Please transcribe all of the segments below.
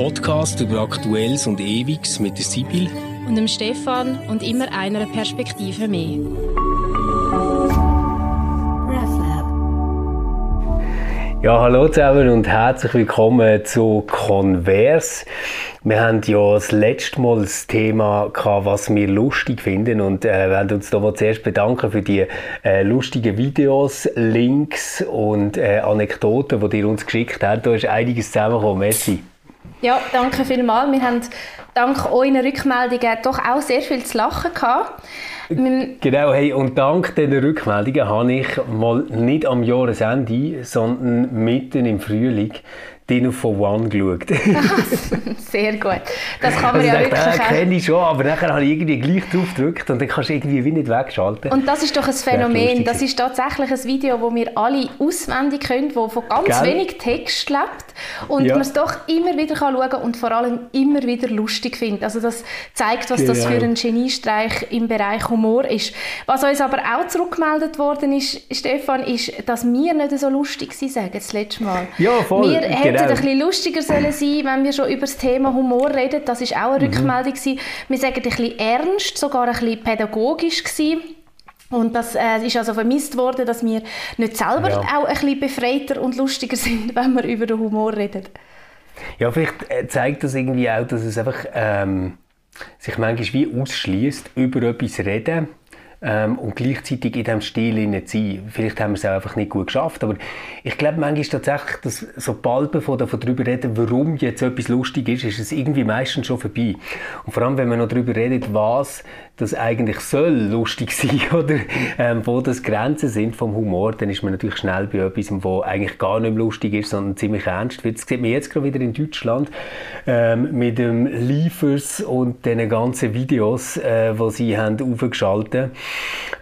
Podcast über Aktuelles und Ewiges mit der Sibyl und dem Stefan und immer einer Perspektive mehr. Ja, hallo zusammen und herzlich willkommen zu Converse. Wir haben ja das letzte Mal das Thema gehabt, was wir lustig finden und äh, werden uns da zuerst bedanken für die äh, lustigen Videos, Links und äh, Anekdoten, die ihr uns geschickt habt. Da ist einiges zusammengekommen. Merci. Ja, danke vielmals. Wir haben dank euren Rückmeldungen doch auch sehr viel zu lachen gehabt. Genau, hey, und dank diesen Rückmeldungen habe ich mal nicht am Jahresende, sondern mitten im Frühling Dinner for One geschaut. Sehr gut. Das kann man also ja wirklich... Das kenne ich schon, aber nachher habe ich irgendwie gleich drauf gedrückt und dann kannst du irgendwie wie nicht wegschalten. Und das ist doch ein Phänomen. Das ist tatsächlich ein Video, das wir alle auswendig können, das von ganz Gell? wenig Text lebt und ja. man es doch immer wieder kann schauen kann und vor allem immer wieder lustig findet. Also das zeigt, was genau. das für ein Geniestreich im Bereich Humor ist. Was uns aber auch zurückgemeldet worden ist, Stefan, ist, dass wir nicht so lustig sind, das letzte Mal. Ja, voll. Wir genau hätten ein bisschen lustiger sollen sein, wenn wir schon über das Thema Humor reden. Das ist auch eine mhm. Rückmeldung. Wir sagen ein bisschen ernst, sogar ein bisschen pädagogisch gewesen. Und das äh, ist also vermisst worden, dass wir nicht selber ja. auch ein bisschen befreiter und lustiger sind, wenn wir über den Humor reden. Ja, vielleicht äh, zeigt das irgendwie auch, dass es einfach ähm, sich manchmal wie ausschließt, über etwas reden ähm, und gleichzeitig in diesem Stil zu sein. Vielleicht haben wir es auch einfach nicht gut geschafft, aber ich glaube manchmal ist tatsächlich, dass sobald wir darüber reden, warum jetzt etwas lustig ist, ist es irgendwie meistens schon vorbei. Und vor allem, wenn man noch darüber redet, was das eigentlich soll lustig sein oder ähm, wo das Grenzen sind vom Humor, dann ist man natürlich schnell bei etwas, wo eigentlich gar nicht mehr lustig ist, sondern ziemlich ernst wird. Das sieht man jetzt gerade wieder in Deutschland ähm, mit dem Liefers und den ganzen Videos, äh, die sie haben aufgeschaltet,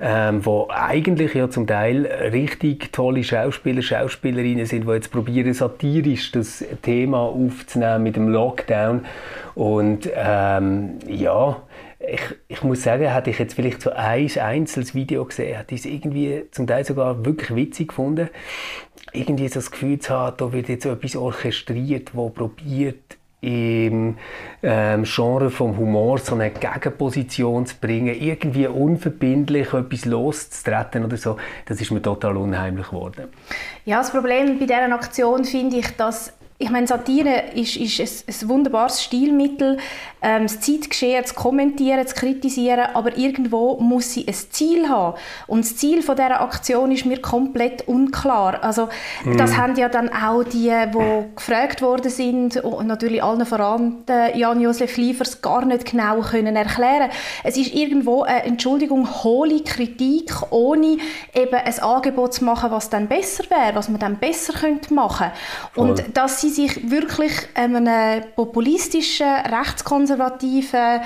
ähm, wo eigentlich ja zum Teil richtig tolle Schauspieler, Schauspielerinnen sind, die jetzt probieren satirisch das Thema aufzunehmen mit dem Lockdown und ähm, ja ich, ich muss sagen, hätte ich jetzt vielleicht so ein einzelnes Video gesehen, hätte ich es irgendwie zum Teil sogar wirklich witzig gefunden. Irgendwie so das Gefühl zu haben, da wird jetzt so etwas orchestriert, wo probiert im ähm, Genre vom Humor so eine Gegenposition zu bringen, irgendwie unverbindlich etwas loszutreten oder so, das ist mir total unheimlich geworden. Ja, das Problem bei dieser Aktion finde ich, dass ich meine, Satire ist, ist ein, ein wunderbares Stilmittel, ähm, das Zeitgeschehen zu kommentieren, zu kritisieren, aber irgendwo muss sie ein Ziel haben. Und das Ziel von dieser Aktion ist mir komplett unklar. Also mhm. das haben ja dann auch die, die gefragt worden sind und natürlich allen voran Jan-Josef Liefers gar nicht genau können erklären. Es ist irgendwo eine Entschuldigung, hohle Kritik, ohne eben ein Angebot zu machen, was dann besser wäre, was man dann besser könnte machen. Und dass sie sie sich wirklich einem populistischen, rechtskonservativen,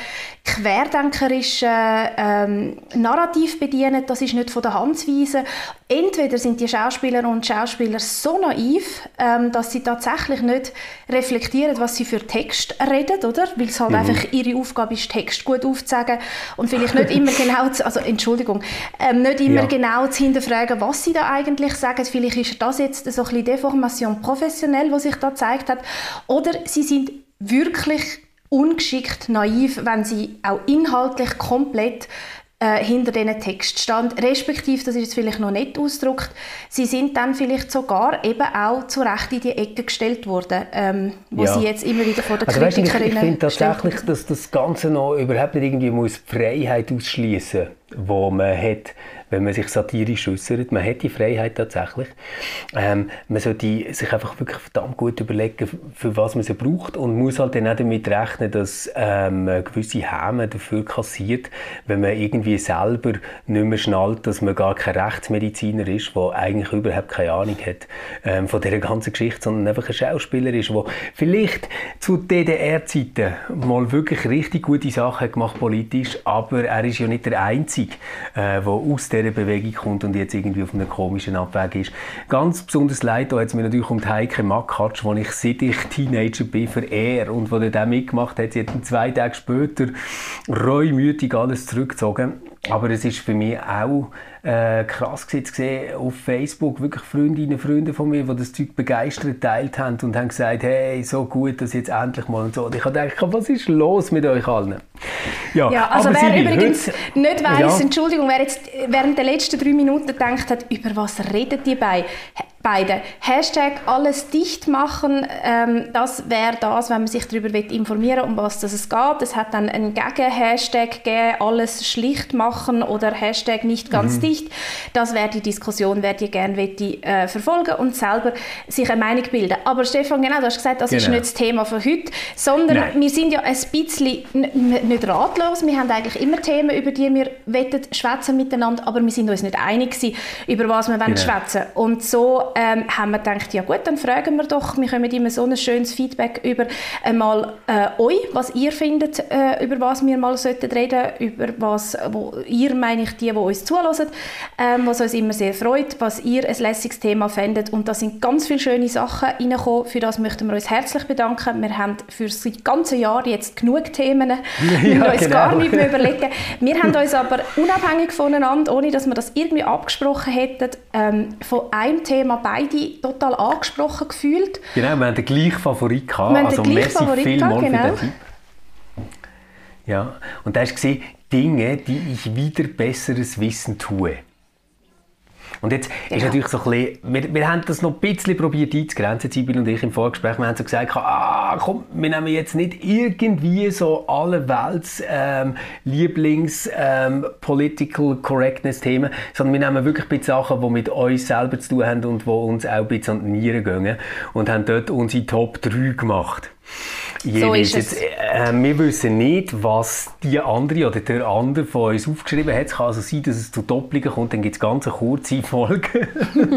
querdenkerischen ähm, Narrativ bedienen, das ist nicht von der Hand zu weisen. Entweder sind die Schauspielerinnen und Schauspieler so naiv, ähm, dass sie tatsächlich nicht reflektieren, was sie für Text reden, oder? Weil es halt mhm. einfach ihre Aufgabe ist, Text gut aufzuzeigen und vielleicht nicht immer genau, zu, also Entschuldigung, ähm, nicht immer ja. genau zu hinterfragen, was sie da eigentlich sagen. Vielleicht ist das jetzt so ein bisschen Deformation professionell, was sich da gezeigt hat. Oder sie sind wirklich ungeschickt, naiv, wenn sie auch inhaltlich komplett äh, hinter diesen Text stand. Respektive, das ist jetzt vielleicht noch nicht ausgedrückt, sie sind dann vielleicht sogar eben auch zu Recht in die Ecke gestellt worden, ähm, wo ja. sie jetzt immer wieder vor den also Kritikerinnen Ich, ich finde tatsächlich, dass das Ganze noch überhaupt nicht irgendwie muss Freiheit ausschließen wo man hat, wenn man sich satirisch äußert. Man hat die Freiheit tatsächlich. Ähm, man sollte sich einfach wirklich verdammt gut überlegen, für was man sie braucht und muss halt dann auch damit rechnen, dass ähm, gewisse Häme dafür kassiert, wenn man irgendwie selber nicht mehr schnallt, dass man gar kein Rechtsmediziner ist, der eigentlich überhaupt keine Ahnung hat ähm, von dieser ganzen Geschichte, sondern einfach ein Schauspieler ist, der vielleicht zu DDR-Zeiten mal wirklich richtig gute Sachen gemacht politisch, aber er ist ja nicht der Einzige, äh, der aus dieser Bewegung kommt und jetzt irgendwie auf einem komischen Abweg ist. Ganz besonders leid da es mir natürlich um die Heike Makatsch, die ich seit ich Teenager bin verehre und die dort auch mitgemacht hat. Sie hat zwei Tage später reumütig alles zurückgezogen. Aber es ist für mich auch äh, krass zu sehen auf Facebook, wirklich Freundinnen und Freunde von mir, die das Zeug begeistert geteilt haben und haben gesagt, hey, so gut, dass jetzt endlich mal und so. Und ich habe gedacht, was ist los mit euch allen? Ja, ja also wer übrigens heute, nicht weiss, ja. Entschuldigung, wer jetzt während der letzten drei Minuten gedacht hat, über was reden die beiden? Beide. Hashtag alles dicht machen, ähm, das wäre das, wenn man sich darüber informieren will, um was das es geht. Es hat dann einen Gegen-Hashtag gegeben, alles schlicht machen oder Hashtag nicht ganz mhm. dicht. Das wäre die Diskussion, wer die gerne möchte, äh, verfolgen und selber sich eine Meinung bilden. Aber Stefan, genau, du hast gesagt, das genau. ist nicht das Thema von heute, sondern Nein. wir sind ja ein bisschen nicht ratlos. Wir haben eigentlich immer Themen, über die wir schwätzen miteinander, aber wir sind uns nicht einig gewesen, über was wir genau. schwätzen. Und so ähm, haben wir gedacht, ja gut, dann fragen wir doch, wir kommen immer so ein schönes Feedback über einmal äh, euch, was ihr findet, äh, über was wir mal sollten reden, über was, wo ihr, meine ich, die, die uns zulassen, ähm, was uns immer sehr freut, was ihr ein lässiges Thema findet und da sind ganz viele schöne Sachen reingekommen, für das möchten wir uns herzlich bedanken. Wir haben für das ganze Jahr jetzt genug Themen, wir ja, uns genau. gar nicht mehr überlegen. Wir haben uns aber unabhängig voneinander, ohne dass wir das irgendwie abgesprochen hätten, ähm, von einem Thema beide total angesprochen gefühlt. Genau, wir haben den gleichen Favorit gehabt. Wir also merci Favorit vielmals genau. für den Tipp. Ja, und da hast du gesehen, Dinge, die ich wieder besseres Wissen tue. Und jetzt genau. ist natürlich so ein bisschen, wir, wir haben das noch ein bisschen probiert einzugrenzen, Sibyl und ich im Vorgespräch. Wir haben so gesagt, ah, komm, wir nehmen jetzt nicht irgendwie so alle Welts ähm, Lieblings ähm, Political Correctness Themen, sondern wir nehmen wirklich ein bisschen Sachen, die mit uns selber zu tun haben und die uns auch ein bisschen an die Nieren gehen und haben dort unsere Top 3 gemacht. So ist es. Jetzt, äh, wir wissen nicht, was die andere oder der andere von uns aufgeschrieben hat. Es kann also sein, dass es zu Doppelungen kommt, dann gibt es ganz eine kurze Folge.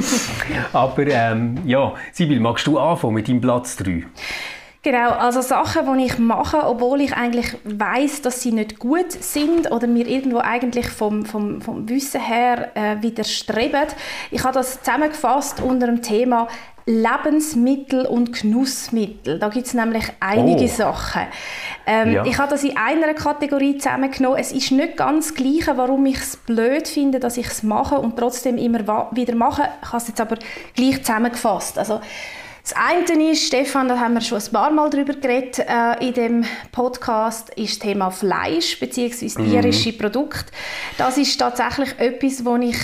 Aber ähm, ja, Sibyl, magst du anfangen mit deinem Platz 3? Genau, also Sachen, die ich mache, obwohl ich eigentlich weiß, dass sie nicht gut sind oder mir irgendwo eigentlich vom, vom, vom Wissen her äh, widerstreben. Ich habe das zusammengefasst unter dem Thema Lebensmittel und Genussmittel. Da gibt es nämlich einige oh. Sachen. Ähm, ja. Ich habe das in einer Kategorie zusammengenommen. Es ist nicht ganz das Gleiche, warum ich es blöd finde, dass ich es mache und trotzdem immer wieder mache. Ich habe es jetzt aber gleich zusammengefasst. Also, das eine ist, Stefan, da haben wir schon ein paar Mal darüber geredet äh, in dem Podcast, ist das Thema Fleisch bzw. Mhm. tierische mhm. Produkte. Das ist tatsächlich etwas, wo ich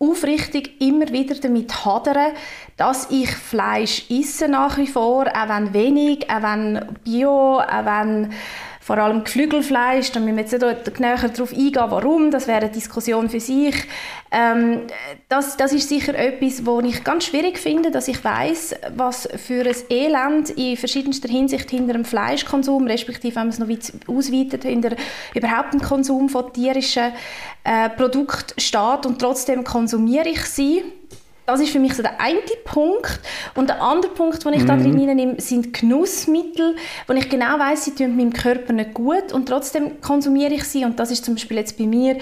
aufrichtig immer wieder damit hadere, dass ich Fleisch esse nach wie vor, auch wenn wenig, auch wenn Bio, auch wenn vor allem Geflügelfleisch, da müssen wir jetzt nicht näher darauf eingehen, warum, das wäre eine Diskussion für sich. Ähm, das, das ist sicher etwas, wo ich ganz schwierig finde, dass ich weiß, was für ein Elend in verschiedenster Hinsicht hinter dem Fleischkonsum, respektive wenn man es noch ausweitet, hinter überhaupt dem Konsum von tierischen äh, Produkten steht und trotzdem konsumiere ich sie das ist für mich so der eine Punkt. Und der andere Punkt, den ich mhm. da drin nehme, sind Genussmittel, wo ich genau weiß, sie tun meinem Körper nicht gut und trotzdem konsumiere ich sie. Und das ist zum Beispiel jetzt bei mir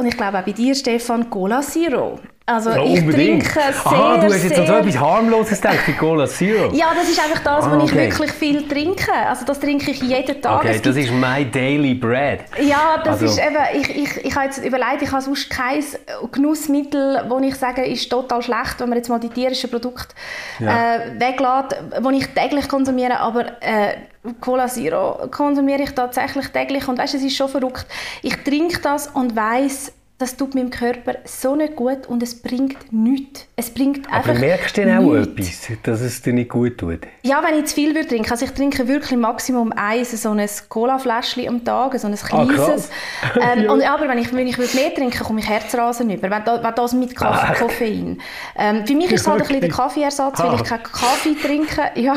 und ich glaube auch bei dir, Stefan, Cola Zero. Also ja, ich trinke sehr, Aha, du hast jetzt sehr... so etwas harmloses gedacht wie Cola Zero. Ja, das ist einfach das, ah, was okay. ich wirklich viel trinke. Also das trinke ich jeden Tag. Okay, das ist my daily bread. Ja, das also. ist eben, ich, ich, ich habe jetzt überlegt, ich habe sonst kein Genussmittel, wo ich sage, ist total schlecht, wenn man jetzt mal die tierischen Produkte ja. äh, weglässt, die ich täglich konsumiere, aber äh, Cola Zero konsumiere ich tatsächlich täglich und weißt, es ist schon verrückt. Ich trinke das und weiß das tut meinem Körper so nicht gut und es bringt nichts. Es bringt einfach Aber merkst du denn auch nichts. etwas, dass es dir nicht gut tut? Ja, wenn ich zu viel würde trinken. Also ich trinke wirklich Maximum eins, so ein Cola-Fläschchen am Tag, so ein ah, kleines. Ah, ähm, ja. und, aber wenn ich, wenn ich mehr trinken komme ich Herzrasen über. Wenn, wenn das mit Kaffee, ah. Koffein. Ähm, für mich ist es halt ein bisschen der Kaffeeersatz, weil ich ah. keinen Kaffee trinke. Ja.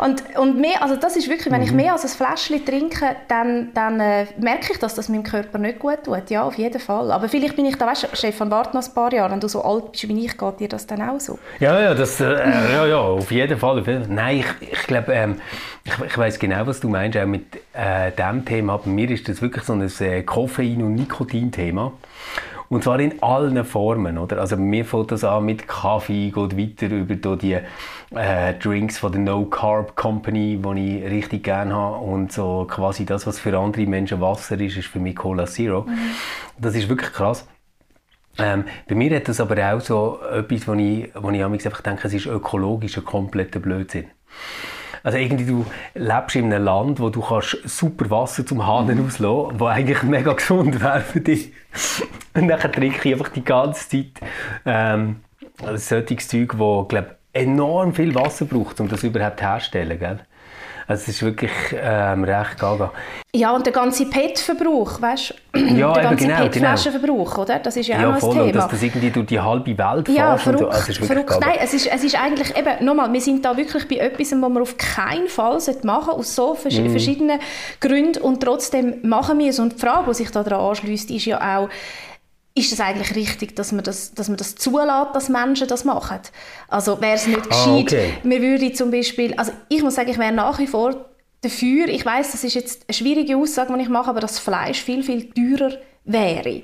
Und, und mehr, also das ist wirklich, wenn ich mhm. mehr als ein Fläschchen trinke, dann, dann äh, merke ich, dass das meinem Körper nicht gut tut. Ja, auf jeden Fall. Aber vielleicht bin ich da, weißt du, Stefan, warte noch ein paar Jahre, wenn du so alt bist wie ich, geht dir das dann auch so? Ja, ja, das, äh, ja, ja auf jeden Fall. Nein, ich, ich glaube, ähm, ich, ich weiß genau, was du meinst, auch mit äh, diesem Thema. Bei mir ist das wirklich so ein äh, Koffein- und Nikotin-Thema. Und zwar in allen Formen, oder? Also mir fängt das an mit Kaffee, geht weiter über die äh, Drinks von der No Carb Company, die ich richtig gerne habe und so quasi das, was für andere Menschen Wasser ist, ist für mich Cola Zero. Mhm. Das ist wirklich krass. Ähm, bei mir hat das aber auch so etwas, wo ich, wo ich einfach denke, es ist ökologisch ein kompletter Blödsinn. Also irgendwie du lebst in einem Land, wo du kannst super Wasser zum Hahn mhm. auslassen, wo eigentlich mega gesund wäre für dich. Und dann trinke ich einfach die ganze Zeit ähm, solches Zeug, das glaube enorm viel Wasser braucht, um das überhaupt herzustellen, gell? Also es ist wirklich ähm, recht gaga. Ja, und der ganze PET-Verbrauch, weißt du? Ja, der ganze genau, PET-Flaschenverbrauch, genau. oder? Das ist ja, ja auch voll, ein Thema. Und dass das irgendwie durch die halbe Welt ja, fährst. Verrückt, so. also es verrückt. Nein, es ist, es ist eigentlich eben, nochmal, wir sind da wirklich bei etwas, was man auf keinen Fall machen sollte, aus so vers mm. verschiedenen Gründen und trotzdem machen wir es. Und die Frage, die sich daran anschließt, ist ja auch, ist es eigentlich richtig, dass man das, dass man das zulässt, dass Menschen das machen? Also wäre es nicht ah, gescheit, okay. man würde zum Beispiel, also ich muss sagen, ich wäre nach wie vor dafür, ich weiß, das ist jetzt eine schwierige Aussage, die ich mache, aber das Fleisch viel, viel teurer wäre.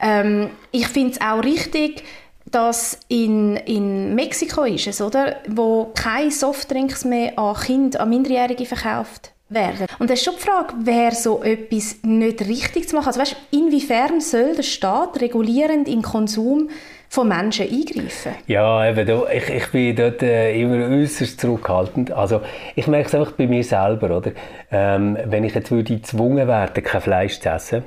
Ähm, ich finde es auch richtig, dass in, in Mexiko ist es, oder, wo keine Softdrinks mehr an Kinder, an Minderjährige verkauft werden. Und das ist schon die Frage, wer so etwas nicht richtig zu machen. Also weißt, inwiefern soll der Staat regulierend in Konsum von Menschen eingreifen? Ja, eben, ich, ich bin dort äh, immer äußerst zurückhaltend. Also ich merke es einfach bei mir selber, oder? Ähm, wenn ich jetzt würde gezwungen werden, kein Fleisch zu essen,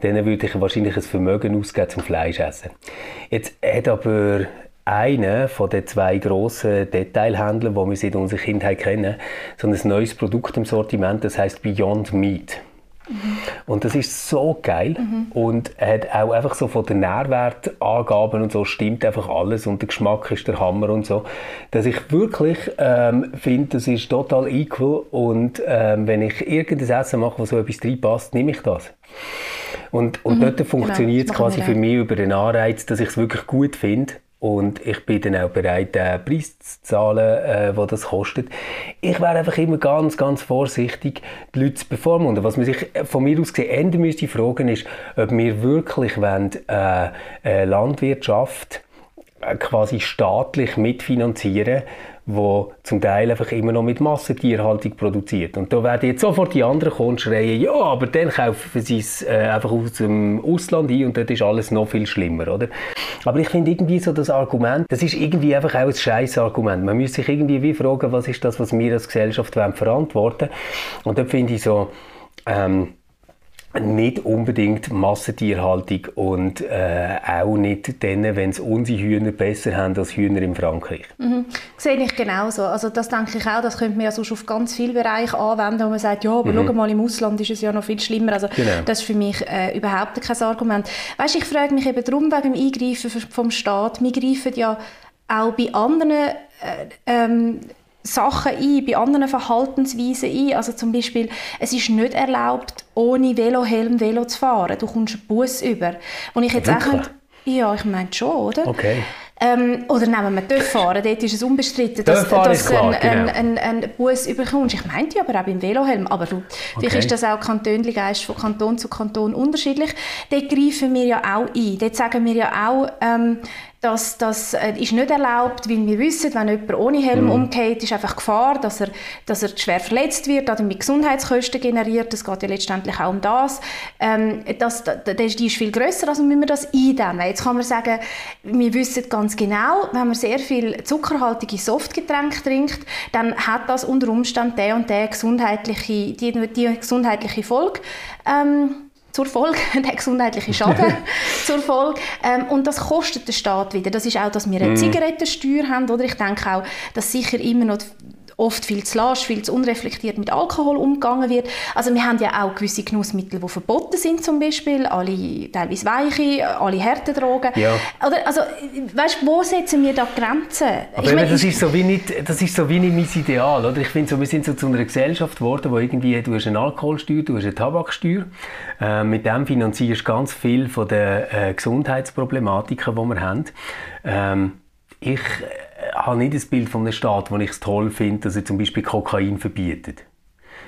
dann würde ich wahrscheinlich ein Vermögen ausgeben zum Fleisch essen. Jetzt hat aber einer von den zwei grossen Detailhändlern, die wir seit unserer Kindheit kennen, so ein neues Produkt im Sortiment, das heißt Beyond Meat. Mhm. Und das ist so geil mhm. und hat auch einfach so von den Nährwertangaben und so stimmt einfach alles und der Geschmack ist der Hammer und so, dass ich wirklich ähm, finde, das ist total equal und ähm, wenn ich irgendein Essen mache, wo so etwas reinpasst, nehme ich das. Und, und mhm. dort funktioniert es genau, quasi für mich über den Anreiz, dass ich es wirklich gut finde und ich bin dann auch bereit, den Preis zu zahlen, äh, was das kostet. Ich wäre einfach immer ganz, ganz vorsichtig, die Leute zu bevormunden. Was man sich von mir aus gesehen ändern müsste, fragen ist, ob wir wirklich wollen, äh, äh, Landwirtschaft äh, quasi staatlich mitfinanzieren wo zum Teil einfach immer noch mit Massentierhaltung produziert. Und da werden jetzt sofort die anderen Kunden schreien, ja, aber dann kaufen sie es äh, einfach aus dem Ausland ein und dort ist alles noch viel schlimmer, oder? Aber ich finde irgendwie so das Argument, das ist irgendwie einfach auch ein scheiß Argument. Man müsste sich irgendwie wie fragen, was ist das, was wir als Gesellschaft verantworten wollen. Und dort finde ich so, ähm, nicht unbedingt Massentierhaltung und äh, auch nicht dann, wenn es unsere Hühner besser haben als Hühner in Frankreich. Mhm. Sehe ich genauso. Also das denke ich auch, das könnte man ja sonst auf ganz viele Bereiche anwenden, wo man sagt, ja, aber mhm. schau mal, im Ausland ist es ja noch viel schlimmer. Also genau. das ist für mich äh, überhaupt kein Argument. Weißt, ich frage mich eben darum wegen dem Eingreifen vom Staat. Wir greifen ja auch bei anderen äh, ähm, Sachen ein, bei anderen Verhaltensweisen ein. Also zum Beispiel, es ist nicht erlaubt, ohne Velohelm Velo zu fahren. Du kommst einen Bus über. Und ich jetzt Wirklich? auch ja, ich meine schon, oder? Okay. Ähm, oder nehmen wir Dörffahren, dort ist es unbestritten, dass, dass du einen, genau. einen, einen Bus überkommst. Ich meinte aber auch beim Velohelm, aber du, okay. vielleicht ist das auch kantönlich von Kanton zu Kanton unterschiedlich. Dort greifen wir ja auch ein. Dort sagen wir ja auch, ähm, dass das äh, ist nicht erlaubt, weil wir wissen, wenn jemand ohne Helm mhm. umgeht, ist einfach Gefahr, dass er, dass er schwer verletzt wird, damit Gesundheitskosten generiert. Es geht ja letztendlich auch um das. Ähm, das, das, die ist viel grösser, also müssen wir das eindämmen. Jetzt kann man sagen, wir wissen ganz genau, wenn man sehr viel zuckerhaltige Softgetränke trinkt, dann hat das unter Umständen der und der gesundheitliche, die, die gesundheitliche Folge. Ähm, zur Folge, der gesundheitliche Schaden zur Folge. Ähm, und das kostet den Staat wieder. Das ist auch, dass wir eine mm. Zigarettensteuer haben. Oder ich denke auch, dass sicher immer noch oft viel zu lasch, viel zu unreflektiert mit Alkohol umgegangen wird. Also wir haben ja auch gewisse Genussmittel, die verboten sind zum Beispiel, alle teilweise weiche, alle harten Drogen. Ja. Oder, also, weißt, wo setzen wir da Grenzen? Aber ich mein, das, ist so wie nicht, das ist so wie nicht mein Ideal. Oder? Ich finde, so, wir sind so zu einer Gesellschaft geworden, wo irgendwie, du hast eine Alkoholsteuer, du hast eine Tabaksteuer. Äh, mit dem finanzierst du ganz viel von den äh, Gesundheitsproblematiken, die wir haben. Ähm, ich habe nicht das Bild von einem Staat, wo ich es toll finde, dass er zum Beispiel Kokain verbietet.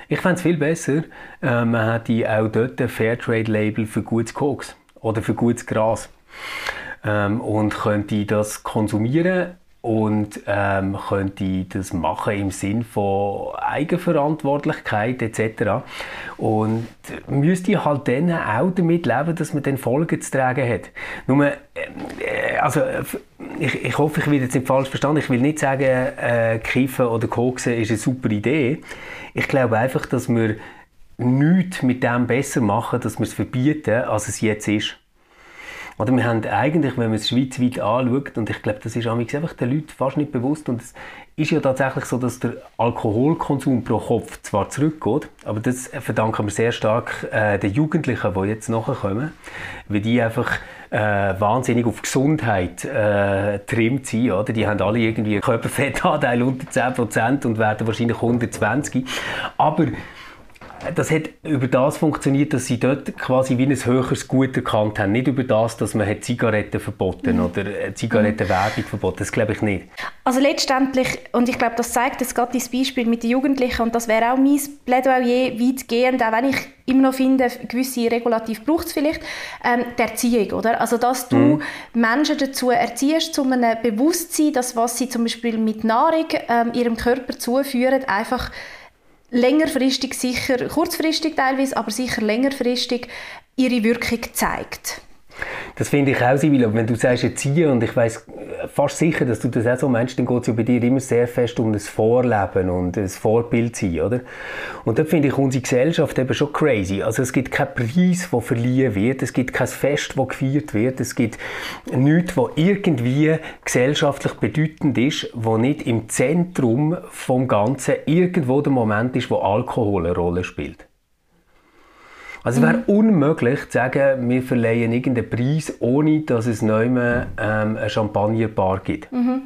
Ich fände es viel besser, äh, man hätte auch dort ein Fairtrade-Label für gutes Koks oder für gutes Gras. ähm, und könnte das konsumieren und ähm, könnte das machen im Sinn von Eigenverantwortlichkeit etc. Und müsste halt dann auch damit leben, dass man dann Folgen zu tragen hat. Nur, äh, also, ich, ich hoffe, ich werde jetzt nicht falsch verstanden. Ich will nicht sagen, äh, Kiffen oder Koksen ist eine super Idee. Ich glaube einfach, dass wir nichts mit dem besser machen, dass wir es verbieten, als es jetzt ist. Oder wir haben eigentlich, wenn man es schweizweit anschaut, und ich glaube, das ist einfach den Leuten fast nicht bewusst, und es ist ja tatsächlich so, dass der Alkoholkonsum pro Kopf zwar zurückgeht, aber das verdanken wir sehr stark äh, den Jugendlichen, die jetzt nachkommen, weil die einfach äh, wahnsinnig auf Gesundheit äh, trimmt sind. Oder? Die haben alle irgendwie Körperfettanteil unter 10% und werden wahrscheinlich 120. Aber das hat über das funktioniert, dass sie dort quasi wie ein höheres Gut erkannt haben. Nicht über das, dass man Zigaretten verboten mhm. oder äh, Zigarettenwerbung verboten. Das glaube ich nicht. Also letztendlich, und ich glaube, das zeigt jetzt gerade das Beispiel mit den Jugendlichen, und das wäre auch mein Plädoyer weitgehend, auch wenn ich immer noch finde, gewisse Regulativ braucht es vielleicht, ähm, die Erziehung, oder? Also, dass du mhm. Menschen dazu erziehst, zu einem Bewusstsein, dass was sie zum Beispiel mit Nahrung ähm, ihrem Körper zuführen, einfach längerfristig sicher, kurzfristig teilweise, aber sicher längerfristig ihre Wirkung zeigt. Das finde ich auch, Sibylle. Wenn du sagst, erziehen, und ich weiß fast sicher, dass du das auch so meinst, dann geht es ja bei dir immer sehr fest um das Vorleben und das Vorbild sein, oder? Und da finde ich unsere Gesellschaft eben schon crazy. Also es gibt keinen Preis, der verliehen wird, es gibt kein Fest, das gefeiert wird, es gibt nichts, was irgendwie gesellschaftlich bedeutend ist, wo nicht im Zentrum vom Ganzen irgendwo der Moment ist, wo Alkohol eine Rolle spielt. Also es wäre mhm. unmöglich zu sagen, wir verleihen irgendeinen Preis, ohne dass es neu ähm, eine Champagnerbar gibt. Mhm.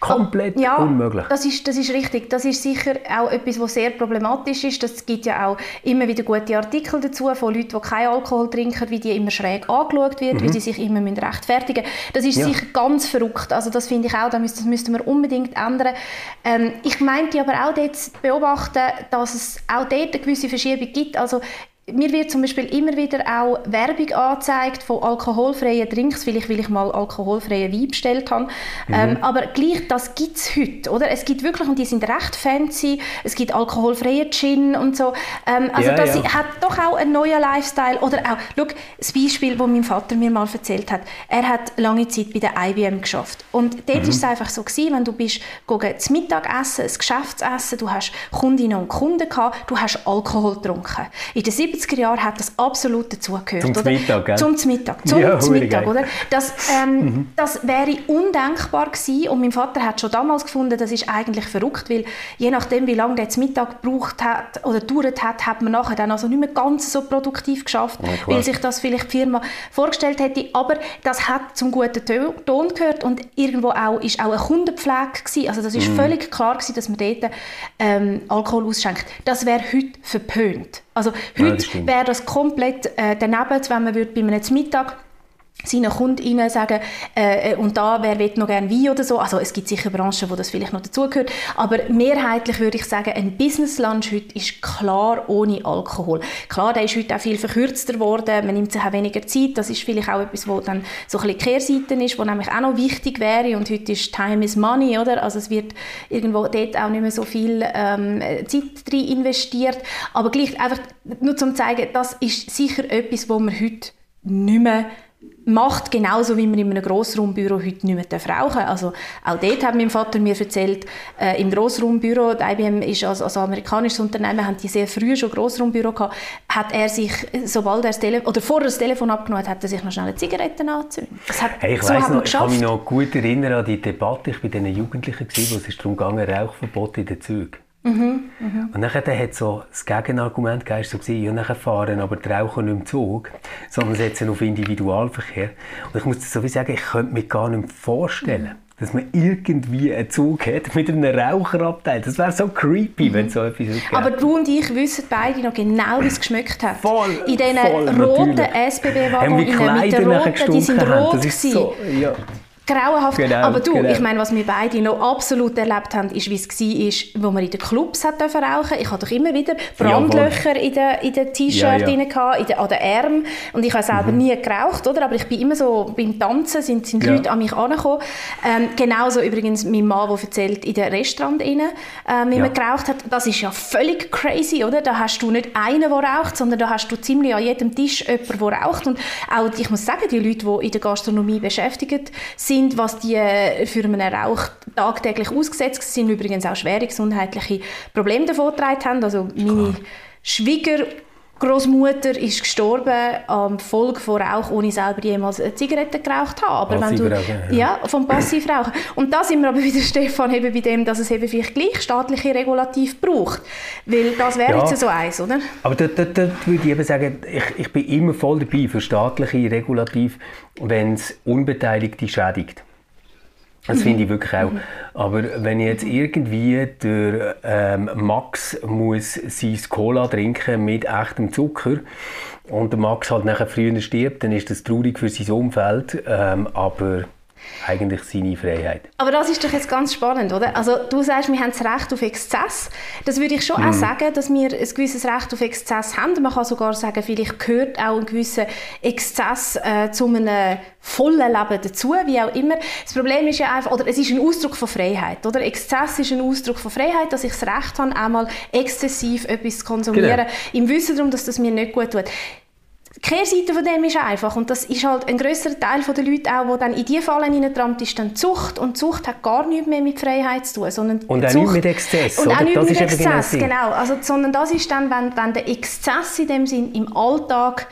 Komplett ja, unmöglich. Das ist, das ist richtig. Das ist sicher auch etwas, was sehr problematisch ist. Es gibt ja auch immer wieder gute Artikel dazu von Leuten, die keinen Alkohol trinken, wie die immer schräg angeschaut wird, mhm. wie sie sich immer rechtfertigen müssen. Das ist ja. sicher ganz verrückt. Also das finde ich auch, das müssten wir unbedingt ändern. Ähm, ich meinte aber auch dort zu beobachten, dass es auch dort eine gewisse Verschiebung gibt. Also mir wird zum Beispiel immer wieder auch Werbung angezeigt von alkoholfreien Drinks, weil ich, weil ich mal alkoholfreie Wein bestellt habe. Mhm. Ähm, aber gleich, das gibt es heute, oder? Es gibt wirklich, und die sind recht fancy, es gibt alkoholfreie Gin und so. Ähm, also ja, das ja. hat doch auch einen neuen Lifestyle. Oder auch, schau, das Beispiel, das mein Vater mir mal erzählt hat. Er hat lange Zeit bei der IBM geschafft. Und dort mhm. ist es einfach so gewesen, wenn du bist zum Mittagessen, ein Geschäftsessen, du hast Kundinnen und Kunden gehabt, du hast Alkohol getrunken. In den 70er Jahren hat das absolut dazugehört. Zum oder? Mittag, gell? Zum Mittag, zum ja, Mittag, oder? Das, ähm, mhm. das wäre undenkbar gewesen und mein Vater hat schon damals gefunden, das ist eigentlich verrückt, weil je nachdem, wie lange der zum Mittag gebraucht hat oder gedauert hat, hat man nachher dann also nicht mehr ganz so produktiv geschafft, ja, weil sich das vielleicht die Firma vorgestellt hätte. Aber das hat zum guten Ton gehört und irgendwo auch ist auch eine Kundenpflege gewesen. Also das ist mhm. völlig klar gewesen, dass man dort ähm, Alkohol ausschenkt. Das wäre heute verpönt. Also heute ja, wäre das komplett äh, daneben, wenn man würde bei einem Mittag seinen KundInnen sagen, äh, äh, und da, wer will noch gerne Wein oder so. Also es gibt sicher Branchen, wo das vielleicht noch dazugehört. Aber mehrheitlich würde ich sagen, ein Business Lunch heute ist klar ohne Alkohol. Klar, der ist heute auch viel verkürzter geworden. Man nimmt sich auch weniger Zeit. Das ist vielleicht auch etwas, wo dann so ein bisschen Kehrseiten ist, wo nämlich auch noch wichtig wäre. Und heute ist Time is Money, oder? Also es wird irgendwo dort auch nicht mehr so viel ähm, Zeit drin investiert. Aber gleich einfach nur zum zeigen, das ist sicher etwas, wo man heute nicht mehr macht, genauso wie man in einem Grossraumbüro heute nicht mehr rauchen darf. Also auch dort hat mein Vater mir erzählt, äh, im Grossraumbüro, IBM ist als, als amerikanisches Unternehmen, haben die sehr früh schon Grossraumbüro gehabt, hat er sich, sobald er das Telefon, oder vor er das Telefon abgenommen hat, hat er sich noch schnell eine Zigarette angezündet. hey, ich so weiss noch, ich kann mich noch gut erinnern an die Debatte, ich war bei den Jugendlichen, wo es darum ging, Rauchverbot in den Zügen. Mhm, mh. Und dann hat so das Gegenargument gegeben, so gewesen, ja, nachher fahren aber die Raucher nicht im Zug, sondern setzen auf Individualverkehr. Und ich muss so wie sagen, ich könnte mir gar nicht vorstellen, dass man irgendwie einen Zug hat mit einem Raucherabteil. Das wäre so creepy, mhm. wenn so etwas gibt. Aber du und ich wissen beide noch genau, wie es geschmeckt hat. Voll, In diesen roten SBB-Wagen, mit den roten, die sind rot das ist so, ja. Grauenhaft. Genau, Aber du, genau. ich meine, was wir beide noch absolut erlebt haben, ist, wie es war, wo man in den Clubs hat rauchen durfte. Ich hatte doch immer wieder Brandlöcher ja, in den, in den T-Shirt ja, ja. in den, an den Armen. Und ich habe selber mhm. nie geraucht, oder? Aber ich bin immer so, beim Tanzen sind, sind ja. Leute an mich angekommen. Ähm, genauso übrigens mein Mann, der erzählt, in den Restaurant rein, äh, wie man geraucht hat. Das ist ja völlig crazy, oder? Da hast du nicht einen, der raucht, sondern da hast du ziemlich an jedem Tisch jemanden, der raucht. Und auch, ich muss sagen, die Leute, die in der Gastronomie beschäftigt sind, was die äh, für einen Rauch tagtäglich ausgesetzt sind, übrigens auch schwere gesundheitliche Probleme davon haben. Also meine Schwieger Großmutter ist gestorben am Folge von Rauch, ohne selber jemals eine Zigarette geraucht habe. Aber wenn du, ja. ja, vom Passivrauchen. Und da sind wir aber wieder, Stefan, eben bei dem, dass es eben vielleicht gleich staatliche Regulativ braucht. Weil das wäre ja. jetzt so eins, oder? Aber da, da, da würde ich eben sagen, ich, ich bin immer voll dabei für staatliche Regulativ, wenn es Unbeteiligte schädigt. Das mhm. finde ich wirklich auch. Mhm. Aber wenn jetzt irgendwie der ähm, Max muss sein Cola trinken mit echtem Zucker und der Max halt nachher früher stirbt, dann ist das traurig für sein Umfeld. Ähm, aber eigentlich seine Freiheit. Aber das ist doch jetzt ganz spannend, oder? Also du sagst, wir haben das Recht auf Exzess. Das würde ich schon mm. auch mhm. sagen, dass wir ein gewisses Recht auf Exzess haben. Man kann sogar sagen, vielleicht gehört auch ein gewisser Exzess äh, zu einem vollen Leben dazu, wie auch immer. Das Problem ist ja einfach, oder es ist ein Ausdruck von Freiheit, oder? Exzess ist ein Ausdruck von Freiheit, dass ich das Recht habe, einmal exzessiv etwas zu konsumieren, genau. im Wissen darum, dass das mir nicht gut tut. Die Kehrseite von dem ist einfach, und das ist halt ein grösserer Teil der Leute auch, der dann in diese Fallen hineintrampt, ist dann Zucht. Und Zucht hat gar nichts mehr mit Freiheit zu tun. Sondern und auch nichts mit Exzess. Und auch nichts mit Exzess, genau. Also, sondern das ist dann, wenn, wenn der Exzess in dem Sinn im Alltag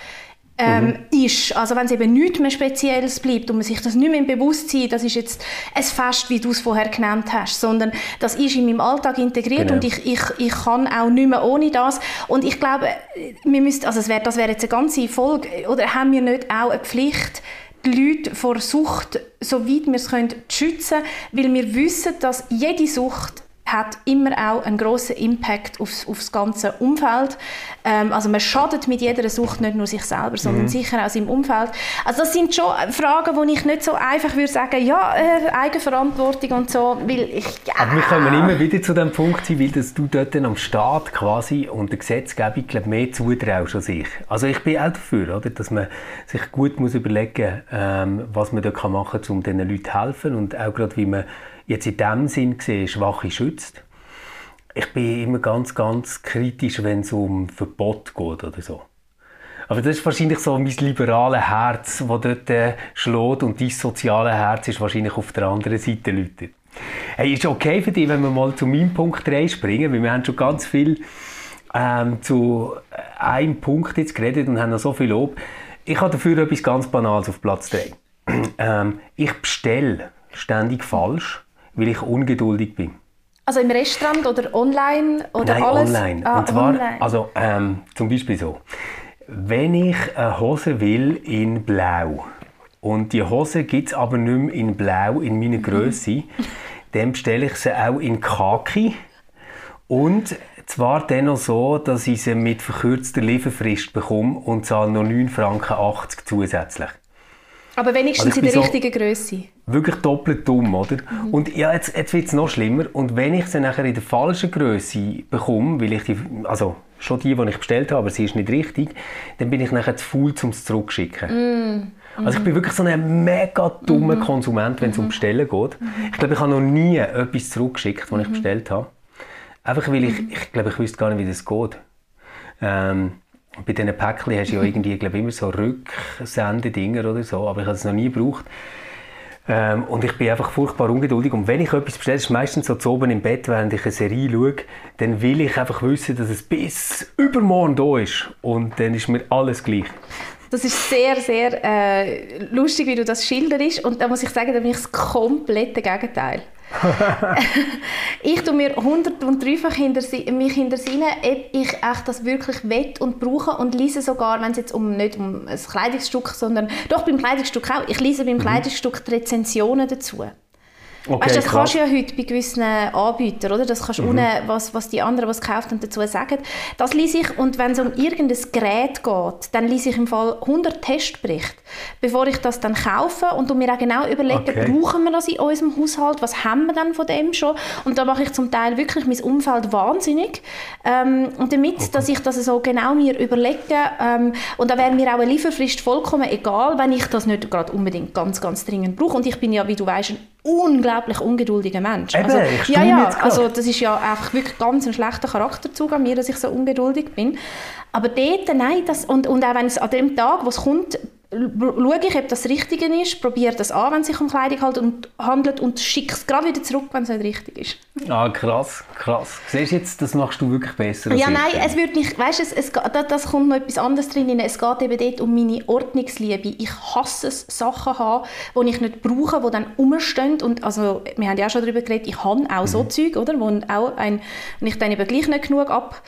ähm, mhm. ist. Also wenn es eben nichts mehr Spezielles bleibt und man sich das nicht mehr im Bewusstsein, das ist jetzt ein Fest, wie du es vorher genannt hast, sondern das ist in meinem Alltag integriert genau. und ich, ich, ich kann auch nicht mehr ohne das. Und ich glaube, wir müssen, also das wäre das wär jetzt eine ganze Folge, oder haben wir nicht auch eine Pflicht, die Leute vor Sucht, so weit wir es können, zu schützen, weil wir wissen, dass jede Sucht hat immer auch einen großen Impact aufs, aufs ganze Umfeld. Ähm, also man schadet mit jeder Sucht nicht nur sich selber, sondern mhm. sicher auch seinem Umfeld. Also das sind schon Fragen, wo ich nicht so einfach würde sagen, ja, äh, Eigenverantwortung und so, weil ich... Ja. Aber wir kommen immer wieder zu dem Punkt sein, weil dass du dort am Staat quasi und der Gesetzgebung glaub, mehr zutraust als ich. Also ich bin auch dafür, oder, dass man sich gut muss überlegen ähm, was man da machen kann, um diesen Leuten zu helfen und auch gerade, wie man jetzt in dem Sinn gesehen Schwache schützt. Ich bin immer ganz, ganz kritisch, wenn es um Verbot geht oder so. Aber das ist wahrscheinlich so mein liberales Herz, das dort äh, schlägt und dein soziale Herz ist wahrscheinlich auf der anderen Seite, Leute. Hey, ist okay für dich, wenn wir mal zu meinem Punkt 3 springen? Weil wir haben schon ganz viel ähm, zu einem Punkt jetzt geredet und haben noch so viel Lob. Ich habe dafür etwas ganz Banales auf Platz 3. ähm, ich bestelle ständig falsch weil ich ungeduldig bin. Also im Restaurant oder online oder Nein, alles? online. Ah, Und zwar, online. also ähm, zum Beispiel so, wenn ich eine Hose will in Blau und die Hose gibt es aber nicht mehr in Blau in meiner Größe, mhm. dann bestelle ich sie auch in Kaki und zwar dann noch so, dass ich sie mit verkürzter Lieferfrist bekomme und zahle noch 9,80 Franken zusätzlich. Aber wenigstens also in der so richtigen Größe. Wirklich doppelt dumm, oder? Mhm. Und ja, jetzt, jetzt wird es noch schlimmer. Und wenn ich sie nachher in der falschen Größe bekomme, weil ich die, also schon die, die ich bestellt habe, aber sie ist nicht richtig, dann bin ich nachher zu faul, um es zurückzuschicken. Mhm. Also ich bin wirklich so ein mega dummer mhm. Konsument, wenn es um mhm. Bestellen geht. Mhm. Ich glaube, ich habe noch nie etwas zurückgeschickt, was ich mhm. bestellt habe. Einfach weil ich, ich glaube, ich wüsste gar nicht, wie das geht. Ähm, bei diesen Päckchen hast du ja irgendwie, glaube immer so Rücksendedinger oder so, aber ich habe es noch nie gebraucht. Ähm, und ich bin einfach furchtbar ungeduldig. Und wenn ich etwas bestelle, ist meistens so zu oben im Bett, während ich eine Serie schaue, dann will ich einfach wissen, dass es bis übermorgen da ist. Und dann ist mir alles gleich. Das ist sehr, sehr äh, lustig, wie du das schilderst. Und da muss ich sagen, da bin ich das komplette Gegenteil. ich tue mir hundert und dreifach hinter, mich hinter Sinne, ob ich echt das wirklich will und brauche und lese sogar, wenn es jetzt um, nicht um ein Kleidungsstück, sondern doch beim Kleidungsstück auch, ich lese beim mhm. Kleidungsstück die Rezensionen dazu. Okay, weißt, das krass. kannst du ja heute bei gewissen Anbietern, oder? Das kannst du mhm. unten, was, was die anderen, was gekauft haben, dazu sagen. Das lese ich, und wenn es um irgendein Gerät geht, dann lese ich im Fall 100 Testberichte, bevor ich das dann kaufe und mir auch genau überlege, okay. brauchen wir das in unserem Haushalt, was haben wir dann von dem schon? Und da mache ich zum Teil wirklich mein Umfeld wahnsinnig. Ähm, und damit, okay. dass ich das so genau mir überlege, ähm, und da wäre mir auch eine Lieferfrist vollkommen egal, wenn ich das nicht gerade unbedingt ganz, ganz dringend brauche. Und ich bin ja, wie du weißt, unglaublich ungeduldiger Mensch. Eben, also, ich ja, ja, also das ist ja einfach wirklich ganz ein schlechter Charakterzug an mir, dass ich so ungeduldig bin. Aber dort, nein, das, und, und auch wenn es an dem Tag, wo es kommt, schaue ich, ob das Richtige ist, probiere das an, wenn es sich um Kleidung halt und handelt und schicke es gerade wieder zurück, wenn es nicht richtig ist. Ah, krass, krass. Siehst du jetzt, das machst du wirklich besser Ja, nein, es wird nicht, weißt, es, es, das, das kommt noch etwas anderes drin. Es geht eben dort um meine Ordnungsliebe. Ich hasse es, Sachen haben, die ich nicht brauche, die dann rumstehen und also, wir haben ja auch schon darüber geredet, ich habe auch mhm. so Zeug, oder, wo auch ein, und ich dann eben gleich nicht genug ab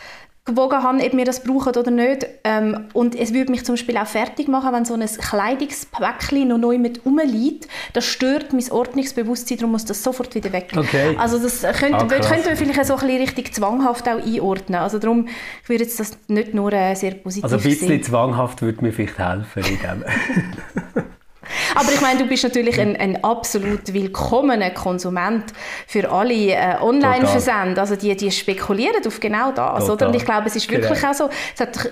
gewogen habe, ob wir das brauchen oder nicht. Ähm, und es würde mich zum Beispiel auch fertig machen, wenn so ein Kleidungspäckchen noch neu mit rumliegt. Das stört mein Ordnungsbewusstsein, darum muss das sofort wieder weg. Okay. Also das könnte, ah, könnte man vielleicht so ein bisschen richtig zwanghaft auch einordnen. Also darum, ich würde jetzt das nicht nur äh, sehr positiv Also ein bisschen sehen. zwanghaft würde mir vielleicht helfen in dem. Aber ich meine, du bist natürlich ein, ein absolut willkommener Konsument für alle äh, Online-Versände. Also die, die spekulieren auf genau das. Oder? Und ich glaube, es ist wirklich genau. auch so,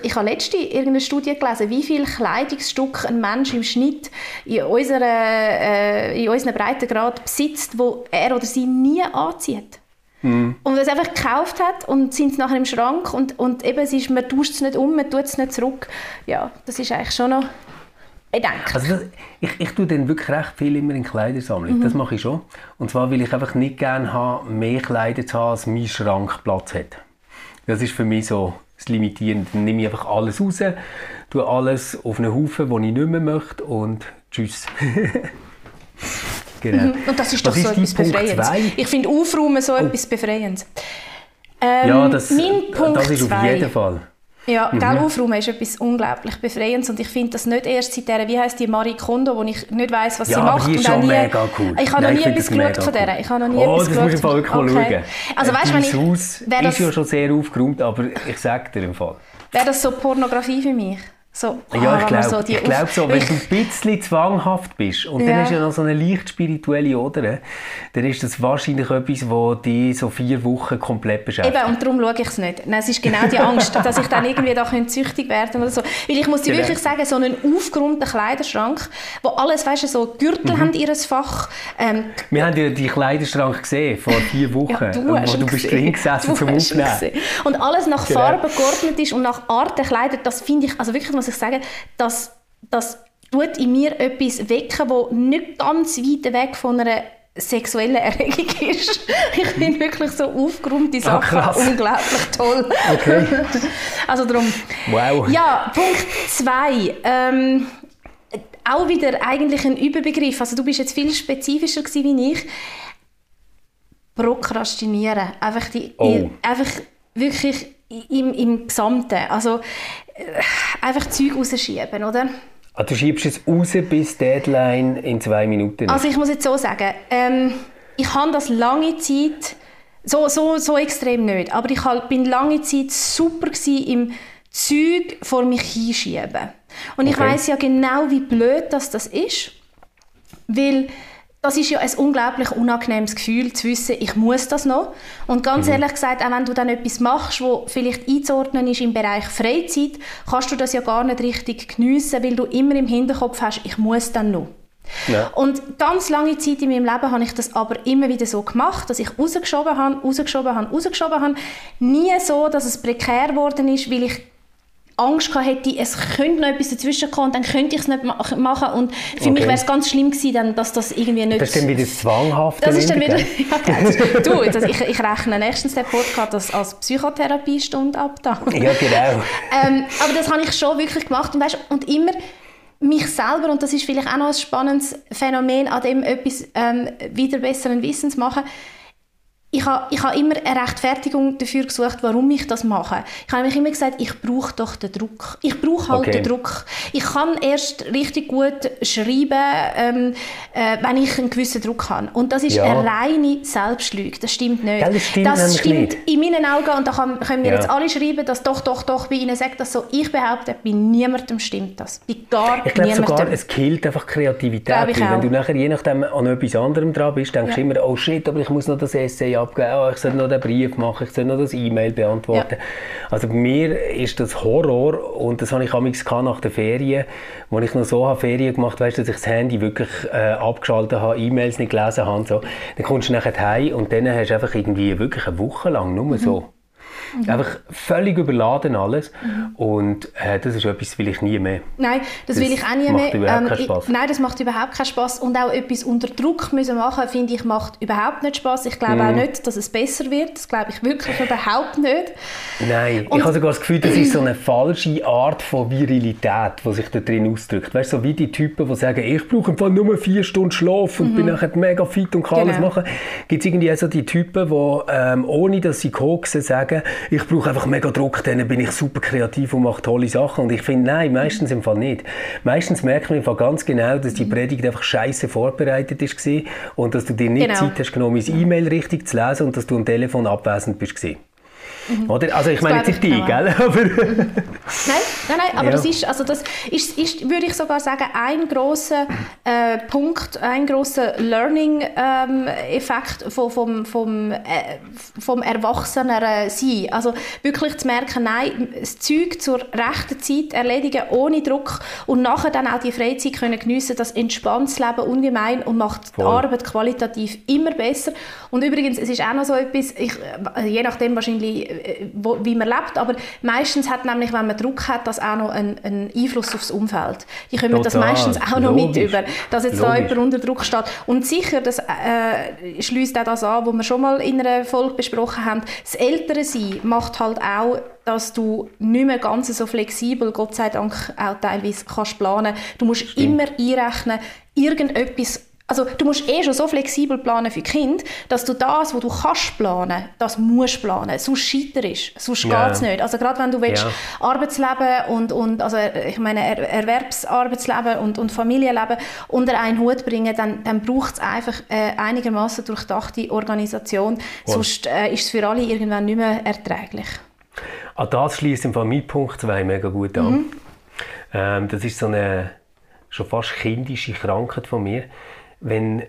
ich habe letzte irgendeine Studie gelesen, wie viel Kleidungsstück ein Mensch im Schnitt in, unserer, äh, in unseren Breitengrad besitzt, wo er oder sie nie anzieht. Mm. Und es einfach gekauft hat und sind es nachher im Schrank und, und eben es ist, man tauscht es nicht um, man tut es nicht zurück. Ja, das ist eigentlich schon noch ich denke. Also das, ich, ich tue dann wirklich recht viel immer in Kleidersammlung. Mhm. Das mache ich schon. Und zwar, weil ich einfach nicht gerne habe, mehr Kleider zu haben, als mein Schrank Platz hat. Das ist für mich so das Limitierende. Dann nehme ich einfach alles raus, tue alles auf einen Haufen, den ich nicht mehr möchte und tschüss. genau. Mhm. Und das ist doch Was so ist etwas Befreiendes. Ich finde Aufräumen so oh. etwas Befreiendes. Ähm, ja, das, das ist auf jeden Fall. Ja, mhm. Aufräumen ist etwas unglaublich Befreiendes und ich finde das nicht erst seit der, wie heißt die Marie Kondo, wo ich nicht weiß, was ja, sie macht. Die ist schon nie, mega cool. Ich habe noch nie etwas geschaut von der. Ich habe noch nie oh, etwas das musst du wirklich okay. mal schauen. Also, weißt, wenn ich, Haus ist ja schon sehr aufgeräumt, aber ich sage dir im Fall. Wäre das so Pornografie für mich? So, ja, ich glaube so, glaub so, wenn du ein bisschen zwanghaft bist und ja. dann ist ja noch so eine leicht spirituelle Oder, dann ist das wahrscheinlich etwas, das dich so vier Wochen komplett beschäftigt. Eben, und darum schaue ich es nicht. Nein, es ist genau die Angst, dass ich dann irgendwie da süchtig werden oder so. Weil ich muss dir genau. wirklich sagen, so einen aufgeräumten Kleiderschrank, wo alles, weißt du, so Gürtel mhm. haben ihres Fach. Ähm, Wir haben ja die Kleiderschrank gesehen, vor vier Wochen. Ja, du, hast du bist drin gesessen zum Aufnehmen. Und alles nach genau. Farbe geordnet ist und nach Art der Kleider, das finde ich, also wirklich, muss ich sagen, dass das tut in mir etwas wecken, wo nicht ganz weit weg von einer sexuellen Erregung ist. ich finde wirklich so aufgeräumte ah, Sachen ah, unglaublich toll. Okay. also darum. Wow. Ja, Punkt 2. Ähm, auch wieder eigentlich ein Überbegriff. Also du bist jetzt viel spezifischer gewesen wie ich. Prokrastinieren. Einfach, die, oh. einfach wirklich im, im Gesamten. Also einfach Zeug rausschieben, oder? Ah, du schiebst es raus bis Deadline in zwei Minuten? Also ich muss jetzt so sagen, ähm, ich habe das lange Zeit, so, so, so extrem nicht, aber ich bin lange Zeit super im Zeug vor mich hinschieben. Und ich weiß ja genau, wie blöd das, das ist, weil das ist ja ein unglaublich unangenehmes Gefühl, zu wissen, ich muss das noch. Und ganz mhm. ehrlich gesagt, auch wenn du dann etwas machst, wo vielleicht einzuordnen ist im Bereich Freizeit, kannst du das ja gar nicht richtig geniessen, weil du immer im Hinterkopf hast, ich muss dann noch. Ja. Und ganz lange Zeit in meinem Leben habe ich das aber immer wieder so gemacht, dass ich rausgeschoben habe, rausgeschoben habe, rausgeschoben habe. Nie so, dass es prekär geworden ist, weil ich Angst hätte, es könnte noch etwas dazwischen kommen, dann könnte ich es nicht machen und für okay. mich wäre es ganz schlimm gewesen, dann, dass das irgendwie nicht... Das ist dann wieder zwanghaft. Das ist dann wieder... ja, du, also ich, ich rechne nächstens den Podcast als, als Psychotherapiestunde ab. Da. Ja, genau. ähm, aber das habe ich schon wirklich gemacht und, weißt, und immer mich selber, und das ist vielleicht auch noch ein spannendes Phänomen, an dem etwas ähm, wieder besseren Wissens machen, ich habe, ich habe immer eine Rechtfertigung dafür gesucht, warum ich das mache. Ich habe mich immer gesagt, ich brauche doch den Druck. Ich brauche halt okay. den Druck. Ich kann erst richtig gut schreiben, ähm, äh, wenn ich einen gewissen Druck habe. Und das ist ja. eine reine Selbstlüge. Das stimmt nicht. Ja, das stimmt, das stimmt in meinen Augen, und da können wir ja. jetzt alle schreiben, dass doch, doch, doch, bei ihnen sagt das so. Ich behaupte, bei niemandem stimmt das. Bei gar ich glaube sogar, es killt einfach Kreativität. Wenn du nachher je nachdem an etwas anderem dran bist, denkst du immer, oh shit, aber ich muss noch das Essay abgeben, oh, ich soll noch den Brief machen, ich soll noch das E-Mail beantworten. Ja. Also bei mir ist das Horror und das habe ich nach der Ferien, wo ich noch so habe Ferien gemacht habe, dass ich das Handy wirklich äh, abgeschaltet habe, E-Mails nicht gelesen habe. So. Dann kommst du nachher heim und dann hast du einfach irgendwie wirklich eine Woche lang nur mhm. so Mhm. Einfach völlig überladen alles. Mhm. Und äh, das ist etwas, das will ich nie mehr. Nein, das, das will ich auch nie macht mehr. Überhaupt ähm, keinen Spaß. Ich, nein, das macht überhaupt keinen Spaß. Und auch etwas unter Druck müssen machen, finde ich, macht überhaupt nicht Spaß. Ich glaube mhm. auch nicht, dass es besser wird. Das glaube ich wirklich überhaupt nicht. Nein, und, ich habe sogar das Gefühl, das ist so eine falsche Art von Virilität, die sich da drin ausdrückt. Weißt du, so wie die Typen, die sagen, ich brauche einfach nur vier Stunden Schlaf und mhm. bin nachher mega fit und kann genau. alles machen. Gibt es irgendwie so die Typen, die ähm, ohne dass sie koksen, sagen, ich brauche einfach mega Druck, dann bin ich super kreativ und mache tolle Sachen. Und ich finde, nein, meistens im Fall nicht. Meistens merkt man im Fall ganz genau, dass die Predigt einfach scheiße vorbereitet war und dass du dir nicht genau. Zeit hast genommen, mein E-Mail richtig zu lesen und dass du am Telefon abwesend bist. Mhm. Oder? Also ich meine jetzt nicht die, gell? Aber nein, nein, nein, aber ja. das ist, also das ist, ist, würde ich sogar sagen, ein großer äh, Punkt, ein großer Learning-Effekt ähm, vom, vom, vom, äh, vom Erwachsenen sein. Also wirklich zu merken, nein, das Zeug zur rechten Zeit erledigen, ohne Druck und nachher dann auch die Freizeit können geniessen, das entspannt das Leben ungemein und macht Voll. die Arbeit qualitativ immer besser. Und übrigens, es ist auch noch so etwas, ich, äh, je nachdem wahrscheinlich äh, wo, wie man lebt. Aber meistens hat nämlich, wenn man Druck hat, das auch noch einen, einen Einfluss aufs Umfeld. Die kommen Total. das meistens auch noch Logisch. mit über, dass jetzt Logisch. da jemand unter Druck steht. Und sicher, das äh, schließt auch das an, was wir schon mal in einer Folge besprochen haben. Das ältere Sein macht halt auch dass du nicht mehr ganz so flexibel, Gott sei Dank auch teilweise kannst planen. Du musst Stimmt. immer einrechnen, irgendetwas also du musst eh schon so flexibel planen für Kind, dass du das, was du kannst planen, das musst planen. Sonst scheiterst sonst geht es nicht. Also gerade wenn du willst, ja. Arbeitsleben und, und also ich meine er Erwerbsarbeitsleben und, und Familienleben unter einen Hut bringen, dann, dann braucht es einfach äh, einigermaßen durchdachte Organisation. Cool. Sonst äh, ist es für alle irgendwann nicht mehr erträglich. An das schließt im Fall mein Punkt 2 mega gut an. Mhm. Ähm, das ist so eine schon fast kindische Krankheit von mir wenn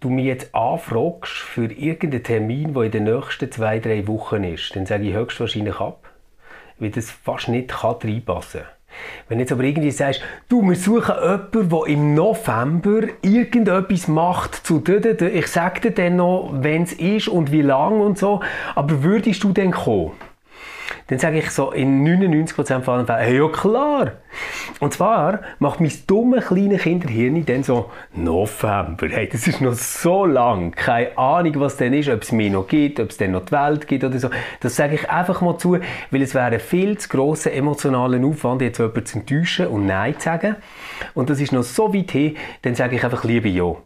du mich jetzt anfragst für irgendeinen Termin, der in den nächsten zwei, drei Wochen ist, dann sage ich höchstwahrscheinlich ab, weil das fast nicht reinpassen kann. Wenn jetzt aber irgendwie sagst, du, wir suchen jemanden, der im November irgendetwas macht zu ich sage dir dann noch, wenn es ist und wie lang und so, aber würdest du denn kommen? Dann sage ich so in 99% von allen Fällen, ja klar. Und zwar macht mein dumme kleine Kinderhirn dann so, November, hey, das ist noch so lang, keine Ahnung, was denn ist, ob es mir noch gibt, ob es dann noch die Welt gibt oder so. Das sage ich einfach mal zu, weil es wäre ein viel zu grosser emotionaler Aufwand, jetzt jemanden zu enttäuschen und Nein zu sagen. Und das ist noch so weit hin, dann sage ich einfach lieber Ja.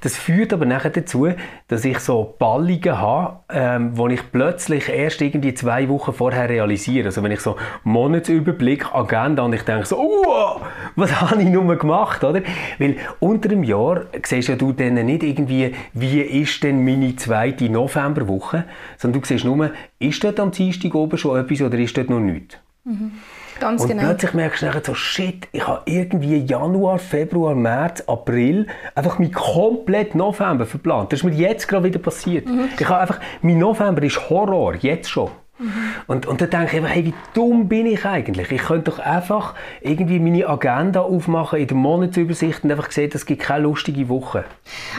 Das führt aber nachher dazu, dass ich so Ballungen habe, ähm, wo ich plötzlich erst irgendwie zwei Wochen vorher realisiere. Also wenn ich so Monatsüberblick, Agenda und ich denke so, oh, was habe ich nur gemacht, oder? Weil unter einem Jahr siehst ja du dann nicht irgendwie, wie ist denn meine zweite Novemberwoche, sondern du siehst nur, ist dort am Dienstag oben schon etwas oder ist dort noch nichts? Mhm. Ganz und genau. plötzlich merkst du so, shit, ich habe irgendwie Januar, Februar, März, April einfach mein komplett November verplant. Das ist mir jetzt gerade wieder passiert. Mhm. Ich habe einfach, mein November ist Horror, jetzt schon. Mhm. Und, und dann denke ich, hey, wie dumm bin ich eigentlich? Ich könnte doch einfach irgendwie meine Agenda aufmachen in der Monatsübersicht und einfach sehen, es gibt keine lustige Woche.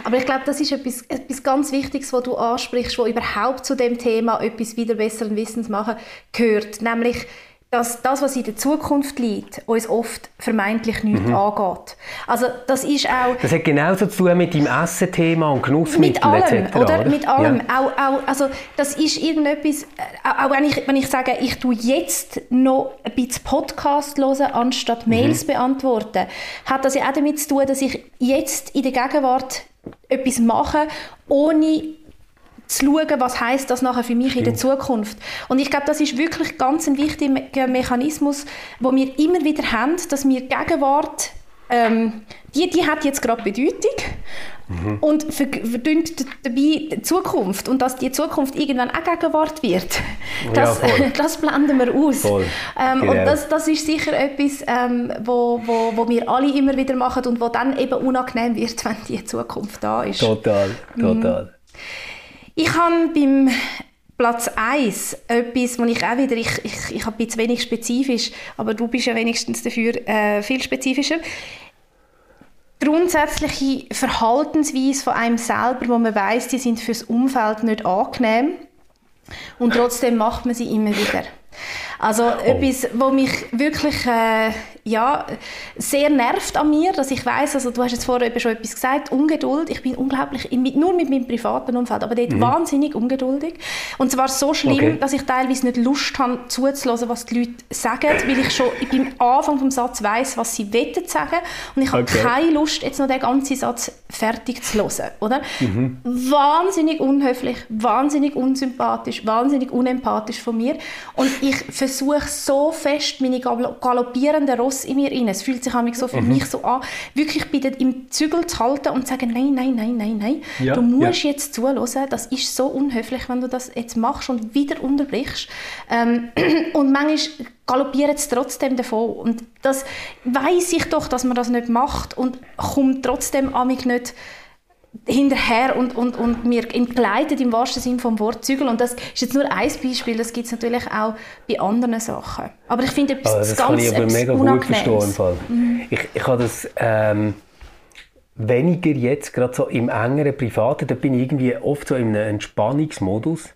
Aber ich glaube, das ist etwas, etwas ganz Wichtiges, was du ansprichst, was überhaupt zu dem Thema etwas wieder besseren Wissens machen gehört. Nämlich, dass das, was in der Zukunft liegt, uns oft vermeintlich nicht mhm. angeht. Also das ist auch... Das hat genauso zu tun mit dem Essen-Thema und Genussmitteln Mit allem, etc., oder? Mit allem. Ja. Auch, auch, also das ist irgendetwas... Äh, auch wenn ich, wenn ich sage, ich tue jetzt noch ein bisschen Podcast hören, anstatt Mails mhm. beantworten, hat das ja auch damit zu tun, dass ich jetzt in der Gegenwart etwas mache, ohne zu schauen, was heißt das nachher für mich Stimmt. in der Zukunft. Und ich glaube, das ist wirklich ganz ein wichtiger Mechanismus, wo wir immer wieder haben, dass wir Gegenwart ähm, die, die hat jetzt gerade Bedeutung mhm. und verdünnt dabei die Zukunft und dass die Zukunft irgendwann auch Gegenwart wird, das, ja, das blenden wir aus. Ähm, genau. Und das, das ist sicher etwas, ähm, wo, wo, wo wir alle immer wieder machen und wo dann eben unangenehm wird, wenn die Zukunft da ist. Total, mhm. Ich habe beim Platz 1, etwas, wo ich auch wieder, ich, ich, ich bin zu wenig spezifisch, aber du bist ja wenigstens dafür äh, viel spezifischer grundsätzliche Verhaltensweise von einem selber, wo man weiß, die sind fürs Umfeld nicht angenehm und trotzdem macht man sie immer wieder. Also oh. etwas, was mich wirklich äh, ja, sehr nervt an mir, dass ich weiß, also du hast jetzt vorher eben schon etwas gesagt, Ungeduld. Ich bin unglaublich, nur mit meinem privaten Umfeld, aber dort mhm. wahnsinnig ungeduldig. Und zwar so schlimm, okay. dass ich teilweise nicht Lust habe, zuzuhören, was die Leute sagen, weil ich schon beim Anfang des Satzes weiß, was sie wollen sagen. Und ich habe okay. keine Lust, jetzt noch den ganzen Satz fertig zu hören. Oder? Mhm. Wahnsinnig unhöflich, wahnsinnig unsympathisch, wahnsinnig unempathisch von mir. Und ich versuche so fest, meine galoppierenden Ross in mir rein. Es fühlt sich so für mhm. mich so an, wirklich bei im Zügel zu halten und zu sagen, nein, nein, nein, nein, nein. Ja, du musst ja. jetzt zuhören. Das ist so unhöflich, wenn du das jetzt machst und wieder unterbrichst. Ähm, und manchmal galoppiert es trotzdem davon. Und das weiß ich doch, dass man das nicht macht und kommt trotzdem amig nicht hinterher und, und, und mir entgleitet im wahrsten Sinne vom Wort Zügel. Und das ist jetzt nur ein Beispiel, das gibt es natürlich auch bei anderen Sachen. Aber ich finde etwas also das ganz kann ich aber mega gut verstehen. Im Fall. Mhm. Ich, ich habe das ähm, weniger jetzt, gerade so im engeren Privaten, da bin ich irgendwie oft so in einem Entspannungsmodus.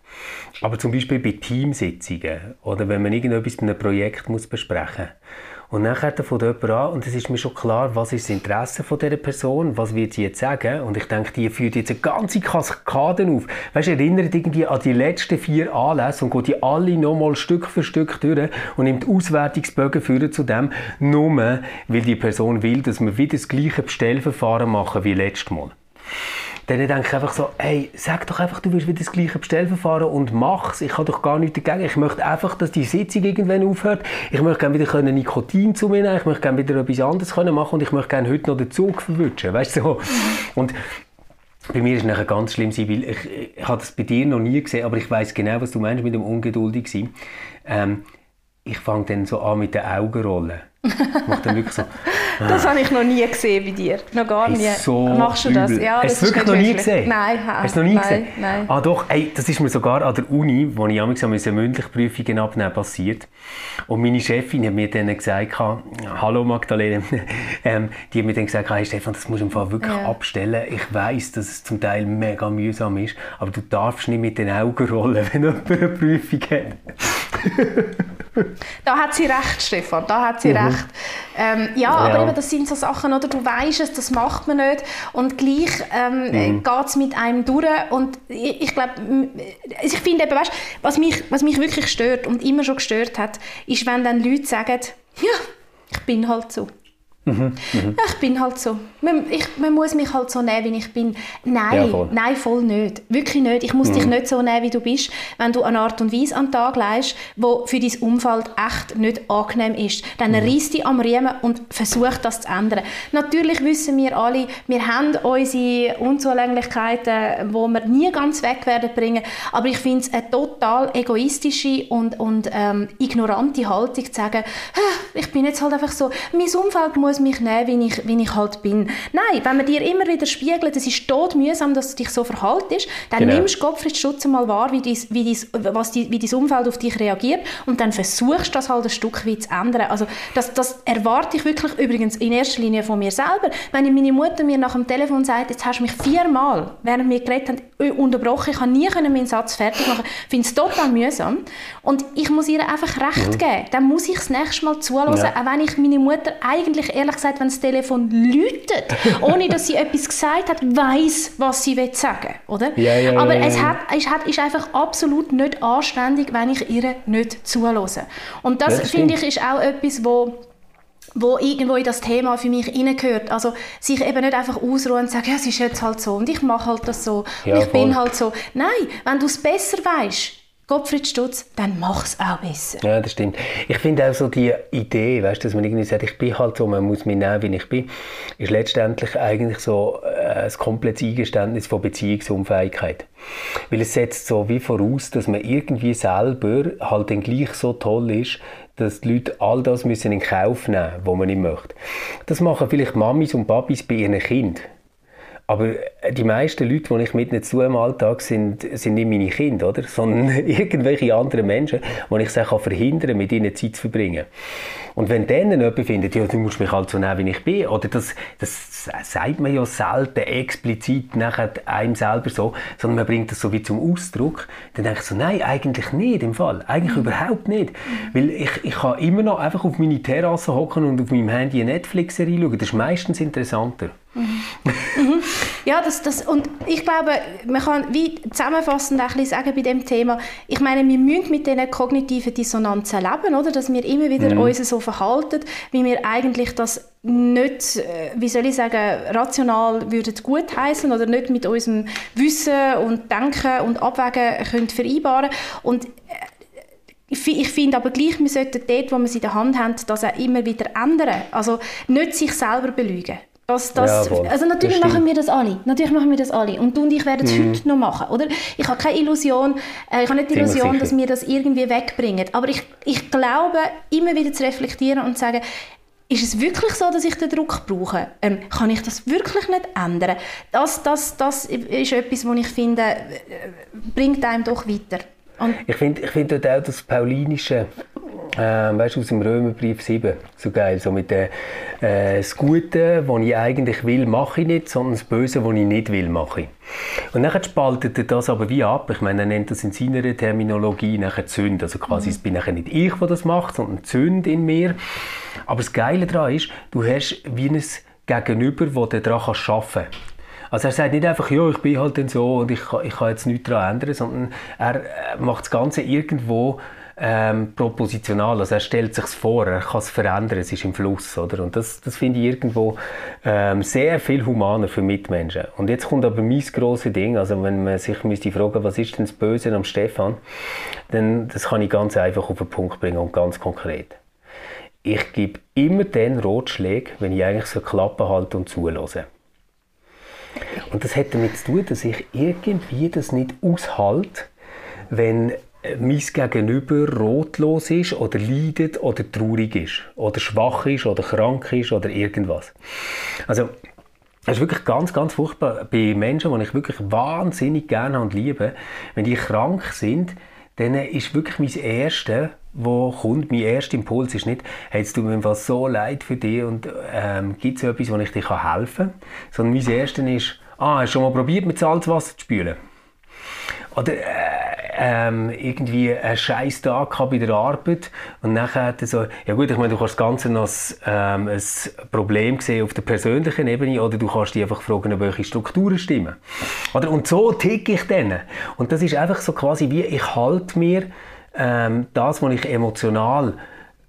Aber zum Beispiel bei Teamsitzungen oder wenn man irgendetwas bei einem Projekt muss besprechen muss und nachher von jemand an, und es ist mir schon klar, was ist das Interesse von dieser Person, was wird sie jetzt sagen. Und ich denke, die führt jetzt eine ganze Kaskade auf. Weißt du, erinnert irgendwie an die letzten vier Anlässe und geht die alle nochmal Stück für Stück durch und nimmt Auswertungsbögen für zu dem, nur weil die Person will, dass wir wieder das gleiche Bestellverfahren machen wie letztes Mal dann denke ich einfach so, hey, sag doch einfach, du willst wieder das gleiche Bestellverfahren und mach's. Ich habe doch gar nichts dagegen. Ich möchte einfach, dass die Sitzung irgendwann aufhört. Ich möchte gerne wieder können Nikotin zu mir nehmen. Ich möchte gerne wieder etwas anderes können machen und ich möchte gerne heute noch den Zug verwünschen. Weißt du, so. Und bei mir ist es ganz schlimm, weil ich, ich habe das bei dir noch nie gesehen, aber ich weiß genau, was du meinst mit dem ungeduldig sein. Ähm, ich fange dann so an mit den Augenrollen. Macht dann wirklich so. das habe ich noch nie gesehen bei dir. Noch gar nie. So Machst du das? Ja, Hast du wirklich noch nie gesehen? Nein. Hast du noch nie nein, gesehen? Nein. Ah doch, ey, das ist mir sogar an der Uni, wo ich manchmal mündliche Prüfungen abnehmen passiert. Und meine Chefin hat mir dann gesagt, hallo Magdalene, ähm, die hat mir dann gesagt, hey Stefan, das musst du im Fall wirklich ja. abstellen. Ich weiß, dass es zum Teil mega mühsam ist, aber du darfst nicht mit den Augen rollen, wenn jemand eine Prüfung hat. Da hat sie recht, Stefan, da hat sie mhm. recht. Ähm, ja, ja, aber eben, das sind so Sachen, oder? Du weißt es, das macht man nicht und gleich ähm, mhm. geht es mit einem durch und ich, ich glaube, ich finde eben, weißt, was mich, was mich wirklich stört und immer schon gestört hat, ist, wenn dann Leute sagen, ja, ich bin halt so. Mhm, mhm. Ich bin halt so. Man, ich, man muss mich halt so nehmen, wie ich bin. Nein, ja, voll. nein, voll nicht. Wirklich nicht. Ich muss mhm. dich nicht so nehmen, wie du bist, wenn du eine Art und Weise an den Tag legst, die für dein Umfeld echt nicht angenehm ist. Dann mhm. reiss dich am Riemen und versuch das zu ändern. Natürlich wissen wir alle, wir haben unsere Unzulänglichkeiten, die wir nie ganz weg werden bringen. Aber ich finde es eine total egoistische und, und ähm, ignorante Haltung zu sagen, ich bin jetzt halt einfach so, mein Umfeld muss muss mich nehmen, wie ich, wie ich halt bin. Nein, wenn man dir immer wieder spiegelt, es ist tot mühsam, dass du dich so verhaltest, dann genau. nimmst du Gottfried Schutz mal wahr, wie, dies, wie, dies, was die, wie dein Umfeld auf dich reagiert und dann versuchst du das halt ein Stück weit zu ändern. Also das, das erwarte ich wirklich übrigens in erster Linie von mir selber. Wenn meine Mutter mir nach dem Telefon sagt, jetzt hast du mich viermal, während wir geredet haben, unterbrochen, ich kann nie meinen Satz fertig machen, ich finde es total mühsam und ich muss ihr einfach Recht mhm. geben. Dann muss ich das nächste Mal zuhören, ja. auch wenn ich meine Mutter eigentlich ehrlich gesagt, wenn das Telefon läutet, ohne dass sie etwas gesagt hat, weiß, was sie will sagen oder? Ja, ja, Aber ja, es, hat, es hat, ist einfach absolut nicht anständig, wenn ich ihr nicht zuhöre. Und das, das finde ich, ist auch etwas, wo wo irgendwo in das Thema für mich hineingehört. Also sich eben nicht einfach ausruhen und sagen, ja, es ist jetzt halt so und ich mache halt das so ja, und ich voll. bin halt so. Nein, wenn du es besser weißt, Gottfried Stutz, dann mach es auch besser. Ja, das stimmt. Ich finde auch so die Idee, weißt, dass man irgendwie sagt, ich bin halt so, man muss mich nehmen, wie ich bin, ist letztendlich eigentlich so äh, ein komplettes Eingeständnis von Beziehungsunfähigkeit. Weil es setzt so wie voraus, dass man irgendwie selber halt dann gleich so toll ist, dass die Leute all das müssen in Kauf nehmen, was man nicht möchte. Das machen vielleicht Mamis und Babys bei ihren Kindern. Aber die meisten Leute, die ich mit zu im Alltag sind, sind nicht meine Kinder, oder? sondern irgendwelche anderen Menschen, die ich kann verhindern mit ihnen Zeit zu verbringen. Und wenn dann jemand findet, ja, du musst mich halt so nehmen, wie ich bin, oder das, das sagt man ja selten explizit nachher einem selber so, sondern man bringt das so wie zum Ausdruck, dann denke ich so, nein, eigentlich nicht im Fall. Eigentlich mhm. überhaupt nicht. Weil ich, ich kann immer noch einfach auf meine Terrasse hocken und auf meinem Handy eine Netflix-Serie schauen. Das ist meistens interessanter. Mhm. mhm. Ja, das, das, und ich glaube, man kann wie zusammenfassend ein bisschen sagen bei dem Thema, ich meine, wir müssen mit diesen kognitiven Dissonanzen leben, oder? dass wir immer wieder mhm. uns so verhalten, wie wir eigentlich das nicht, äh, wie soll ich sagen, rational würden gut heißen oder nicht mit unserem Wissen und Denken und Abwägen können vereinbaren und äh, ich finde aber gleich, wir sollten dort, wo wir es in der Hand haben, das auch immer wieder ändern. Also nicht sich selber belügen. Das, das, also natürlich das machen wir das alle. Natürlich machen wir das alle. Und du und ich werden es mhm. heute noch machen, oder? Ich habe keine Illusion, äh, ich habe nicht die Illusion, dass wir das irgendwie wegbringen. Aber ich, ich glaube, immer wieder zu reflektieren und zu sagen, ist es wirklich so, dass ich den Druck brauche? Ähm, kann ich das wirklich nicht ändern? Das, das, das ist etwas, was ich finde, äh, bringt einem doch weiter. Und ich finde ich find auch das paulinische äh, weißt, aus dem Römerbrief 7, so geil, so mit der, äh, das Gute, was ich eigentlich will, mache ich nicht, sondern das Böse, was ich nicht will, mache ich. Und dann spaltet er das aber wie ab. Ich meine, er nennt das in seiner Terminologie nachher Zünd. Also quasi, mhm. es bin nachher nicht ich, der das macht, sondern Zünd in mir. Aber das Geile daran ist, du hast wie ein Gegenüber, das daran arbeiten kann. Also er sagt nicht einfach, ja, ich bin halt dann so und ich, ich kann jetzt nichts daran ändern, sondern er macht das Ganze irgendwo ähm, propositional. Also er stellt sich vor, er kann es verändern, es ist im Fluss, oder? Und das, das finde ich irgendwo ähm, sehr viel humaner für Mitmenschen. Und jetzt kommt aber mein grosses Ding, also wenn man sich müsste fragen, was ist denn das Böse am Stefan, dann das kann ich ganz einfach auf den Punkt bringen und ganz konkret. Ich gebe immer den Rotschläge, wenn ich eigentlich so Klappe halte und zulasse. Und das hat damit zu tun, dass ich irgendwie das nicht aushalte, wenn mein Gegenüber rotlos ist oder leidet oder traurig ist oder schwach ist oder krank ist oder irgendwas. Also es ist wirklich ganz, ganz furchtbar bei Menschen, die ich wirklich wahnsinnig gerne und liebe, wenn die krank sind, dann ist wirklich mein erster, wo kommt, mein erster Impuls ist nicht, hey, es tut mir einfach so leid für dich und ähm, gibt es etwas, wo ich dir helfen kann, sondern mein erster ist, ah, hast du schon mal probiert, mit Salzwasser zu spülen? Oder äh, ähm, irgendwie einen scheiß Tag bei der Arbeit und nachher so, ja gut, ich meine, du kannst das Ganze noch ähm, ein Problem sehen auf der persönlichen Ebene oder du kannst dich einfach fragen, welche Strukturen stimmen. Oder, und so ticke ich dann. Und das ist einfach so quasi wie, ich halte mir ähm, das, was ich emotional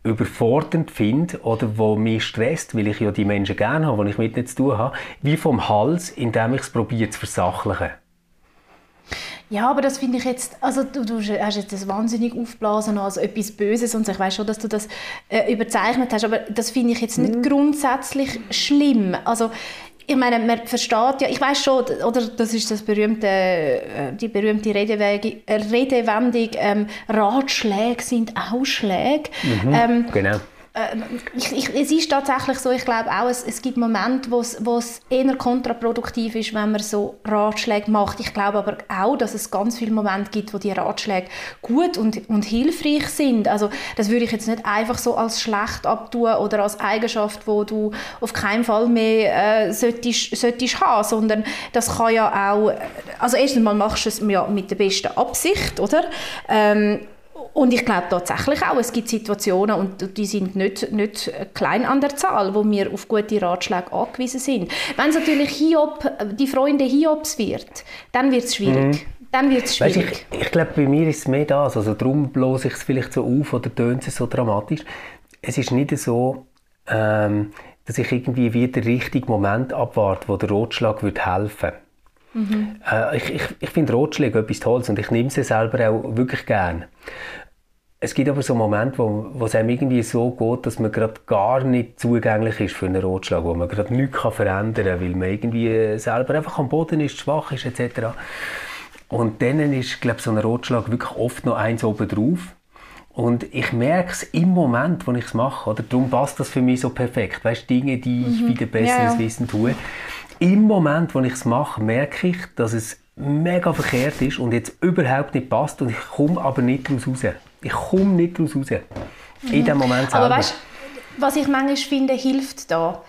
überfordernd finde oder wo mich stresst, weil ich ja die Menschen gerne habe, die ich mit ihnen zu tun habe, wie vom Hals, indem ich es probiere zu versachlichen. Ja, aber das finde ich jetzt, also du, du, hast jetzt das wahnsinnig aufblasen als etwas Böses und ich weiß schon, dass du das äh, überzeichnet hast, aber das finde ich jetzt nicht mhm. grundsätzlich schlimm. Also ich meine, man versteht ja, ich weiß schon, oder das ist das berühmte, äh, die berühmte Redewendung, Redewendung ähm, Ratschläge sind Ausschläge. Mhm, ähm, genau ich, ich, es ist tatsächlich so, ich glaube auch, es, es gibt Momente, wo es, wo es eher kontraproduktiv ist, wenn man so Ratschläge macht. Ich glaube aber auch, dass es ganz viele Momente gibt, wo die Ratschläge gut und, und hilfreich sind. Also das würde ich jetzt nicht einfach so als schlecht abtun oder als Eigenschaft, wo du auf keinen Fall mehr äh, solltest, solltest haben, sondern das kann ja auch, also erstens mal machst du es ja mit der besten Absicht, oder? Ähm, und ich glaube tatsächlich auch, es gibt Situationen, und die sind nicht, nicht klein an der Zahl, wo wir auf gute Ratschläge angewiesen sind. Wenn es natürlich Hiob, die Freunde Hiobs wird, dann wird es schwierig. Mhm. Dann wird es schwierig. Weißt, ich, ich glaube, bei mir ist es mehr das. Also darum blose ich es vielleicht so auf oder tönt es so dramatisch. Es ist nicht so, ähm, dass ich irgendwie wieder den richtigen Moment abwarte, wo der Rotschlag würde helfen mhm. äh, Ich, ich, ich finde Rotschläge etwas Tolles und ich nehme sie selber auch wirklich gern. Es gibt aber so Momente, wo, wo es einem irgendwie so geht, dass man gerade gar nicht zugänglich ist für einen Rotschlag, wo man gerade nichts kann verändern kann, weil man irgendwie selber einfach am Boden ist, schwach ist etc. Und dann ist, glaube ich, so ein Rotschlag wirklich oft noch eins oben drauf. Und ich merke es im Moment, wo ich es mache. Oder? Darum passt das für mich so perfekt. Weißt Dinge, die ich mhm. wieder besseres ja, ja. Wissen tue. Im Moment, wo ich es mache, merke ich, dass es mega verkehrt ist und jetzt überhaupt nicht passt und ich komme aber nicht daraus raus. Ich komme nicht daraus raus. Mhm. In dem Moment selber. Aber weißt, was ich manchmal finde, hilft da,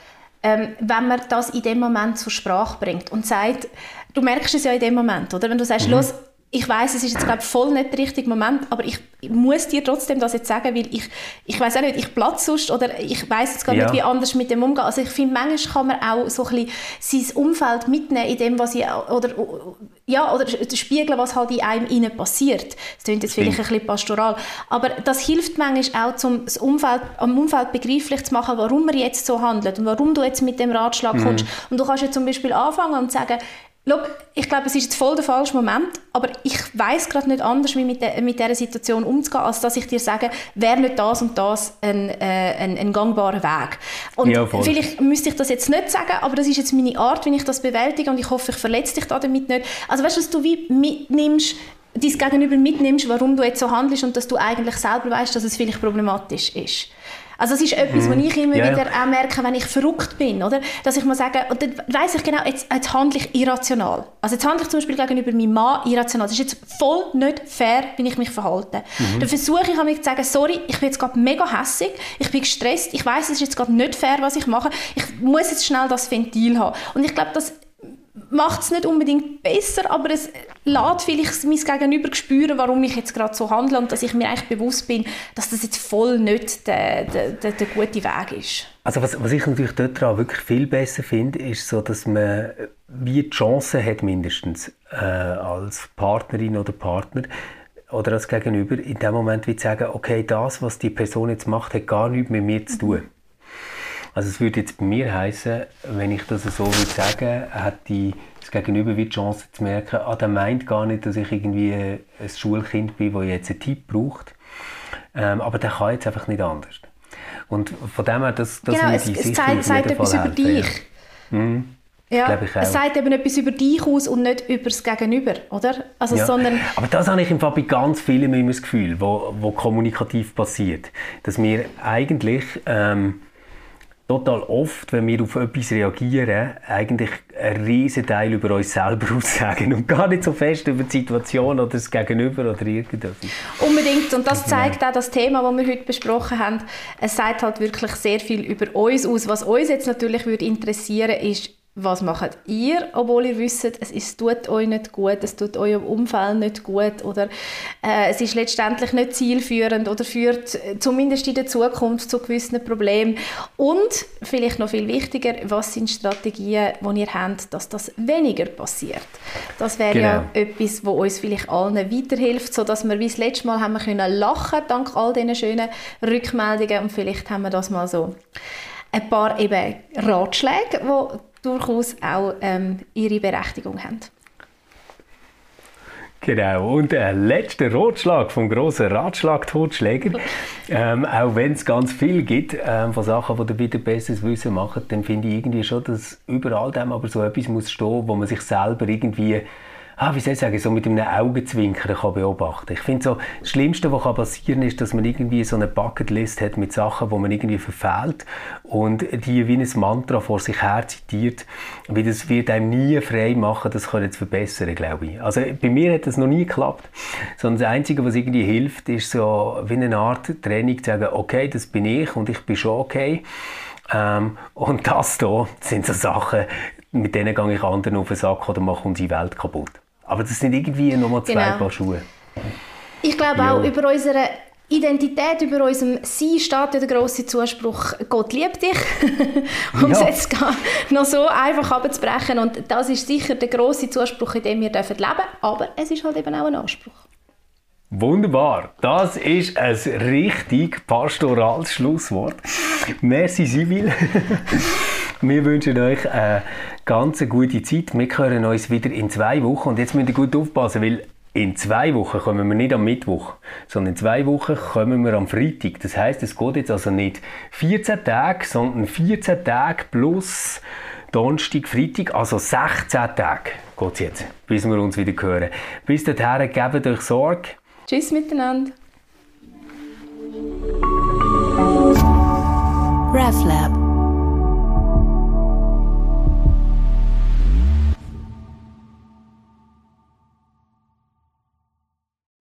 ähm, wenn man das in dem Moment zur Sprache bringt und sagt, du merkst es ja in dem Moment, oder? Wenn du sagst, mhm. los, ich weiß, es ist jetzt glaube voll nicht der richtige Moment, aber ich muss dir trotzdem das jetzt sagen, weil ich, ich weiß auch nicht, ich platze sonst oder ich weiß jetzt gar ja. nicht, wie anders mit dem umgehen. Also ich finde, manchmal kann man auch so ein bisschen sein Umfeld mitnehmen in dem, was ich, oder, ja, oder spiegeln, was halt in einem innen passiert. Das klingt jetzt vielleicht ein bisschen pastoral, aber das hilft manchmal auch, um das Umfeld, am Umfeld begreiflich zu machen, warum man jetzt so handelt und warum du jetzt mit dem Ratschlag mhm. kommst. Und du kannst jetzt zum Beispiel anfangen und sagen, Schau, ich glaube, es ist jetzt voll der falsche Moment, aber ich weiß gerade nicht anders, wie mit, de, mit dieser Situation umzugehen, als dass ich dir sage, wäre nicht das und das ein, äh, ein, ein gangbarer Weg. Und ja, vielleicht müsste ich das jetzt nicht sagen, aber das ist jetzt meine Art, wie ich das bewältige und ich hoffe, ich verletze dich damit nicht. Also weißt du, dass du wie mitnimmst, dein Gegenüber mitnimmst, warum du jetzt so handelst und dass du eigentlich selber weißt, dass es vielleicht problematisch ist. Also das ist etwas, mhm. was ich immer ja, wieder auch merke, wenn ich verrückt bin, oder? Dass ich mal sage, und dann weiss ich genau, jetzt, jetzt handle ich irrational. Also jetzt handle ich zum Beispiel gegenüber meinem Mann irrational. Das ist jetzt voll nicht fair, wie ich mich verhalte. Mhm. Dann versuche ich mich zu sagen, sorry, ich bin jetzt gerade mega hässig, ich bin gestresst, ich weiß, es ist jetzt gerade nicht fair, was ich mache. Ich muss jetzt schnell das Ventil haben. Und ich glaube, das macht es nicht unbedingt besser, aber es lässt vielleicht mein Gegenüber spüren, warum ich jetzt gerade so handle und dass ich mir eigentlich bewusst bin, dass das jetzt voll nicht der, der, der, der gute Weg ist. Also was, was ich natürlich dort wirklich viel besser finde, ist so, dass man wie die Chance hat mindestens äh, als Partnerin oder Partner oder als Gegenüber in dem Moment wie zu sagen, okay, das, was die Person jetzt macht, hat gar nichts mit mir zu tun. Mhm. Also es würde jetzt bei mir heißen, wenn ich das so würde sagen, hat die das Gegenüber die Chance zu merken, ah, der meint gar nicht, dass ich irgendwie ein Schulkind bin, das jetzt einen Tipp braucht. Ähm, aber der kann jetzt einfach nicht anders. Und von dem her, das, das genau, es, es zeigt, sagt etwas über dich. Ja. Mhm. Ja, es sagt eben etwas über dich aus und nicht über das Gegenüber, oder? Also, ja. sondern Aber das habe ich im Fall bei ganz vielen immer das Gefühl, wo, wo kommunikativ passiert. Dass wir eigentlich ähm, total oft, wenn wir auf etwas reagieren, eigentlich einen riesen Teil über uns selber aussagen und gar nicht so fest über die Situation oder das Gegenüber oder irgendetwas. Unbedingt. Und das zeigt auch das Thema, das wir heute besprochen haben. Es sagt halt wirklich sehr viel über uns aus. Was uns jetzt natürlich würde interessieren ist, was macht ihr, obwohl ihr wisst, es ist, tut euch nicht gut, es tut eurem Umfeld nicht gut oder äh, es ist letztendlich nicht zielführend oder führt äh, zumindest in der Zukunft zu gewissen Problemen. Und vielleicht noch viel wichtiger, was sind Strategien, die ihr habt, dass das weniger passiert. Das wäre genau. ja etwas, wo uns vielleicht allen weiterhilft, sodass wir wie das letzte Mal haben wir können lachen dank all diesen schönen Rückmeldungen und vielleicht haben wir das mal so ein paar eben Ratschläge, die durchaus auch ähm, ihre Berechtigung haben. Genau, und der letzte Rotschlag vom grossen Ratschlag-Totschläger. ähm, auch wenn es ganz viel gibt ähm, von Sachen, die wieder besseres Wissen machen, dann finde ich irgendwie schon, dass überall dem aber so etwas muss stehen, wo man sich selber irgendwie ah, wie soll ich sagen, so mit einem Augenzwinkern kann beobachten. Ich finde so, das Schlimmste, was passieren kann, ist, dass man irgendwie so eine Bucketlist hat mit Sachen, die man irgendwie verfehlt und die wie ein Mantra vor sich her zitiert, wie das wird einem nie frei machen, das kann jetzt verbessern, glaube ich. Also bei mir hat das noch nie geklappt, sondern das Einzige, was irgendwie hilft, ist so wie eine Art Training zu sagen, okay, das bin ich und ich bin schon okay. Ähm, und das hier sind so Sachen, mit denen gehe ich anderen auf den Sack oder mache unsere Welt kaputt. Aber das sind irgendwie nochmal zwei genau. Paar Schuhe. Ich glaube auch, über unsere Identität, über unserem Sein steht ja der grosse Zuspruch, Gott liebt dich. um ja. es jetzt noch so einfach abzubrechen. Und das ist sicher der grosse Zuspruch, in dem wir leben dürfen. Aber es ist halt eben auch ein Anspruch. Wunderbar. Das ist ein richtig pastorales Schlusswort. Merci, Sibyl. Wir wünschen euch eine ganz gute Zeit. Wir hören uns wieder in zwei Wochen. Und jetzt müsst ihr gut aufpassen, weil in zwei Wochen kommen wir nicht am Mittwoch, sondern in zwei Wochen kommen wir am Freitag. Das heißt, es geht jetzt also nicht 14 Tage, sondern 14 Tage plus Donnerstag, Freitag, also 16 Tage geht es jetzt, bis wir uns wieder hören. Bis dahin, gebt euch Sorge. Tschüss miteinander. RefLab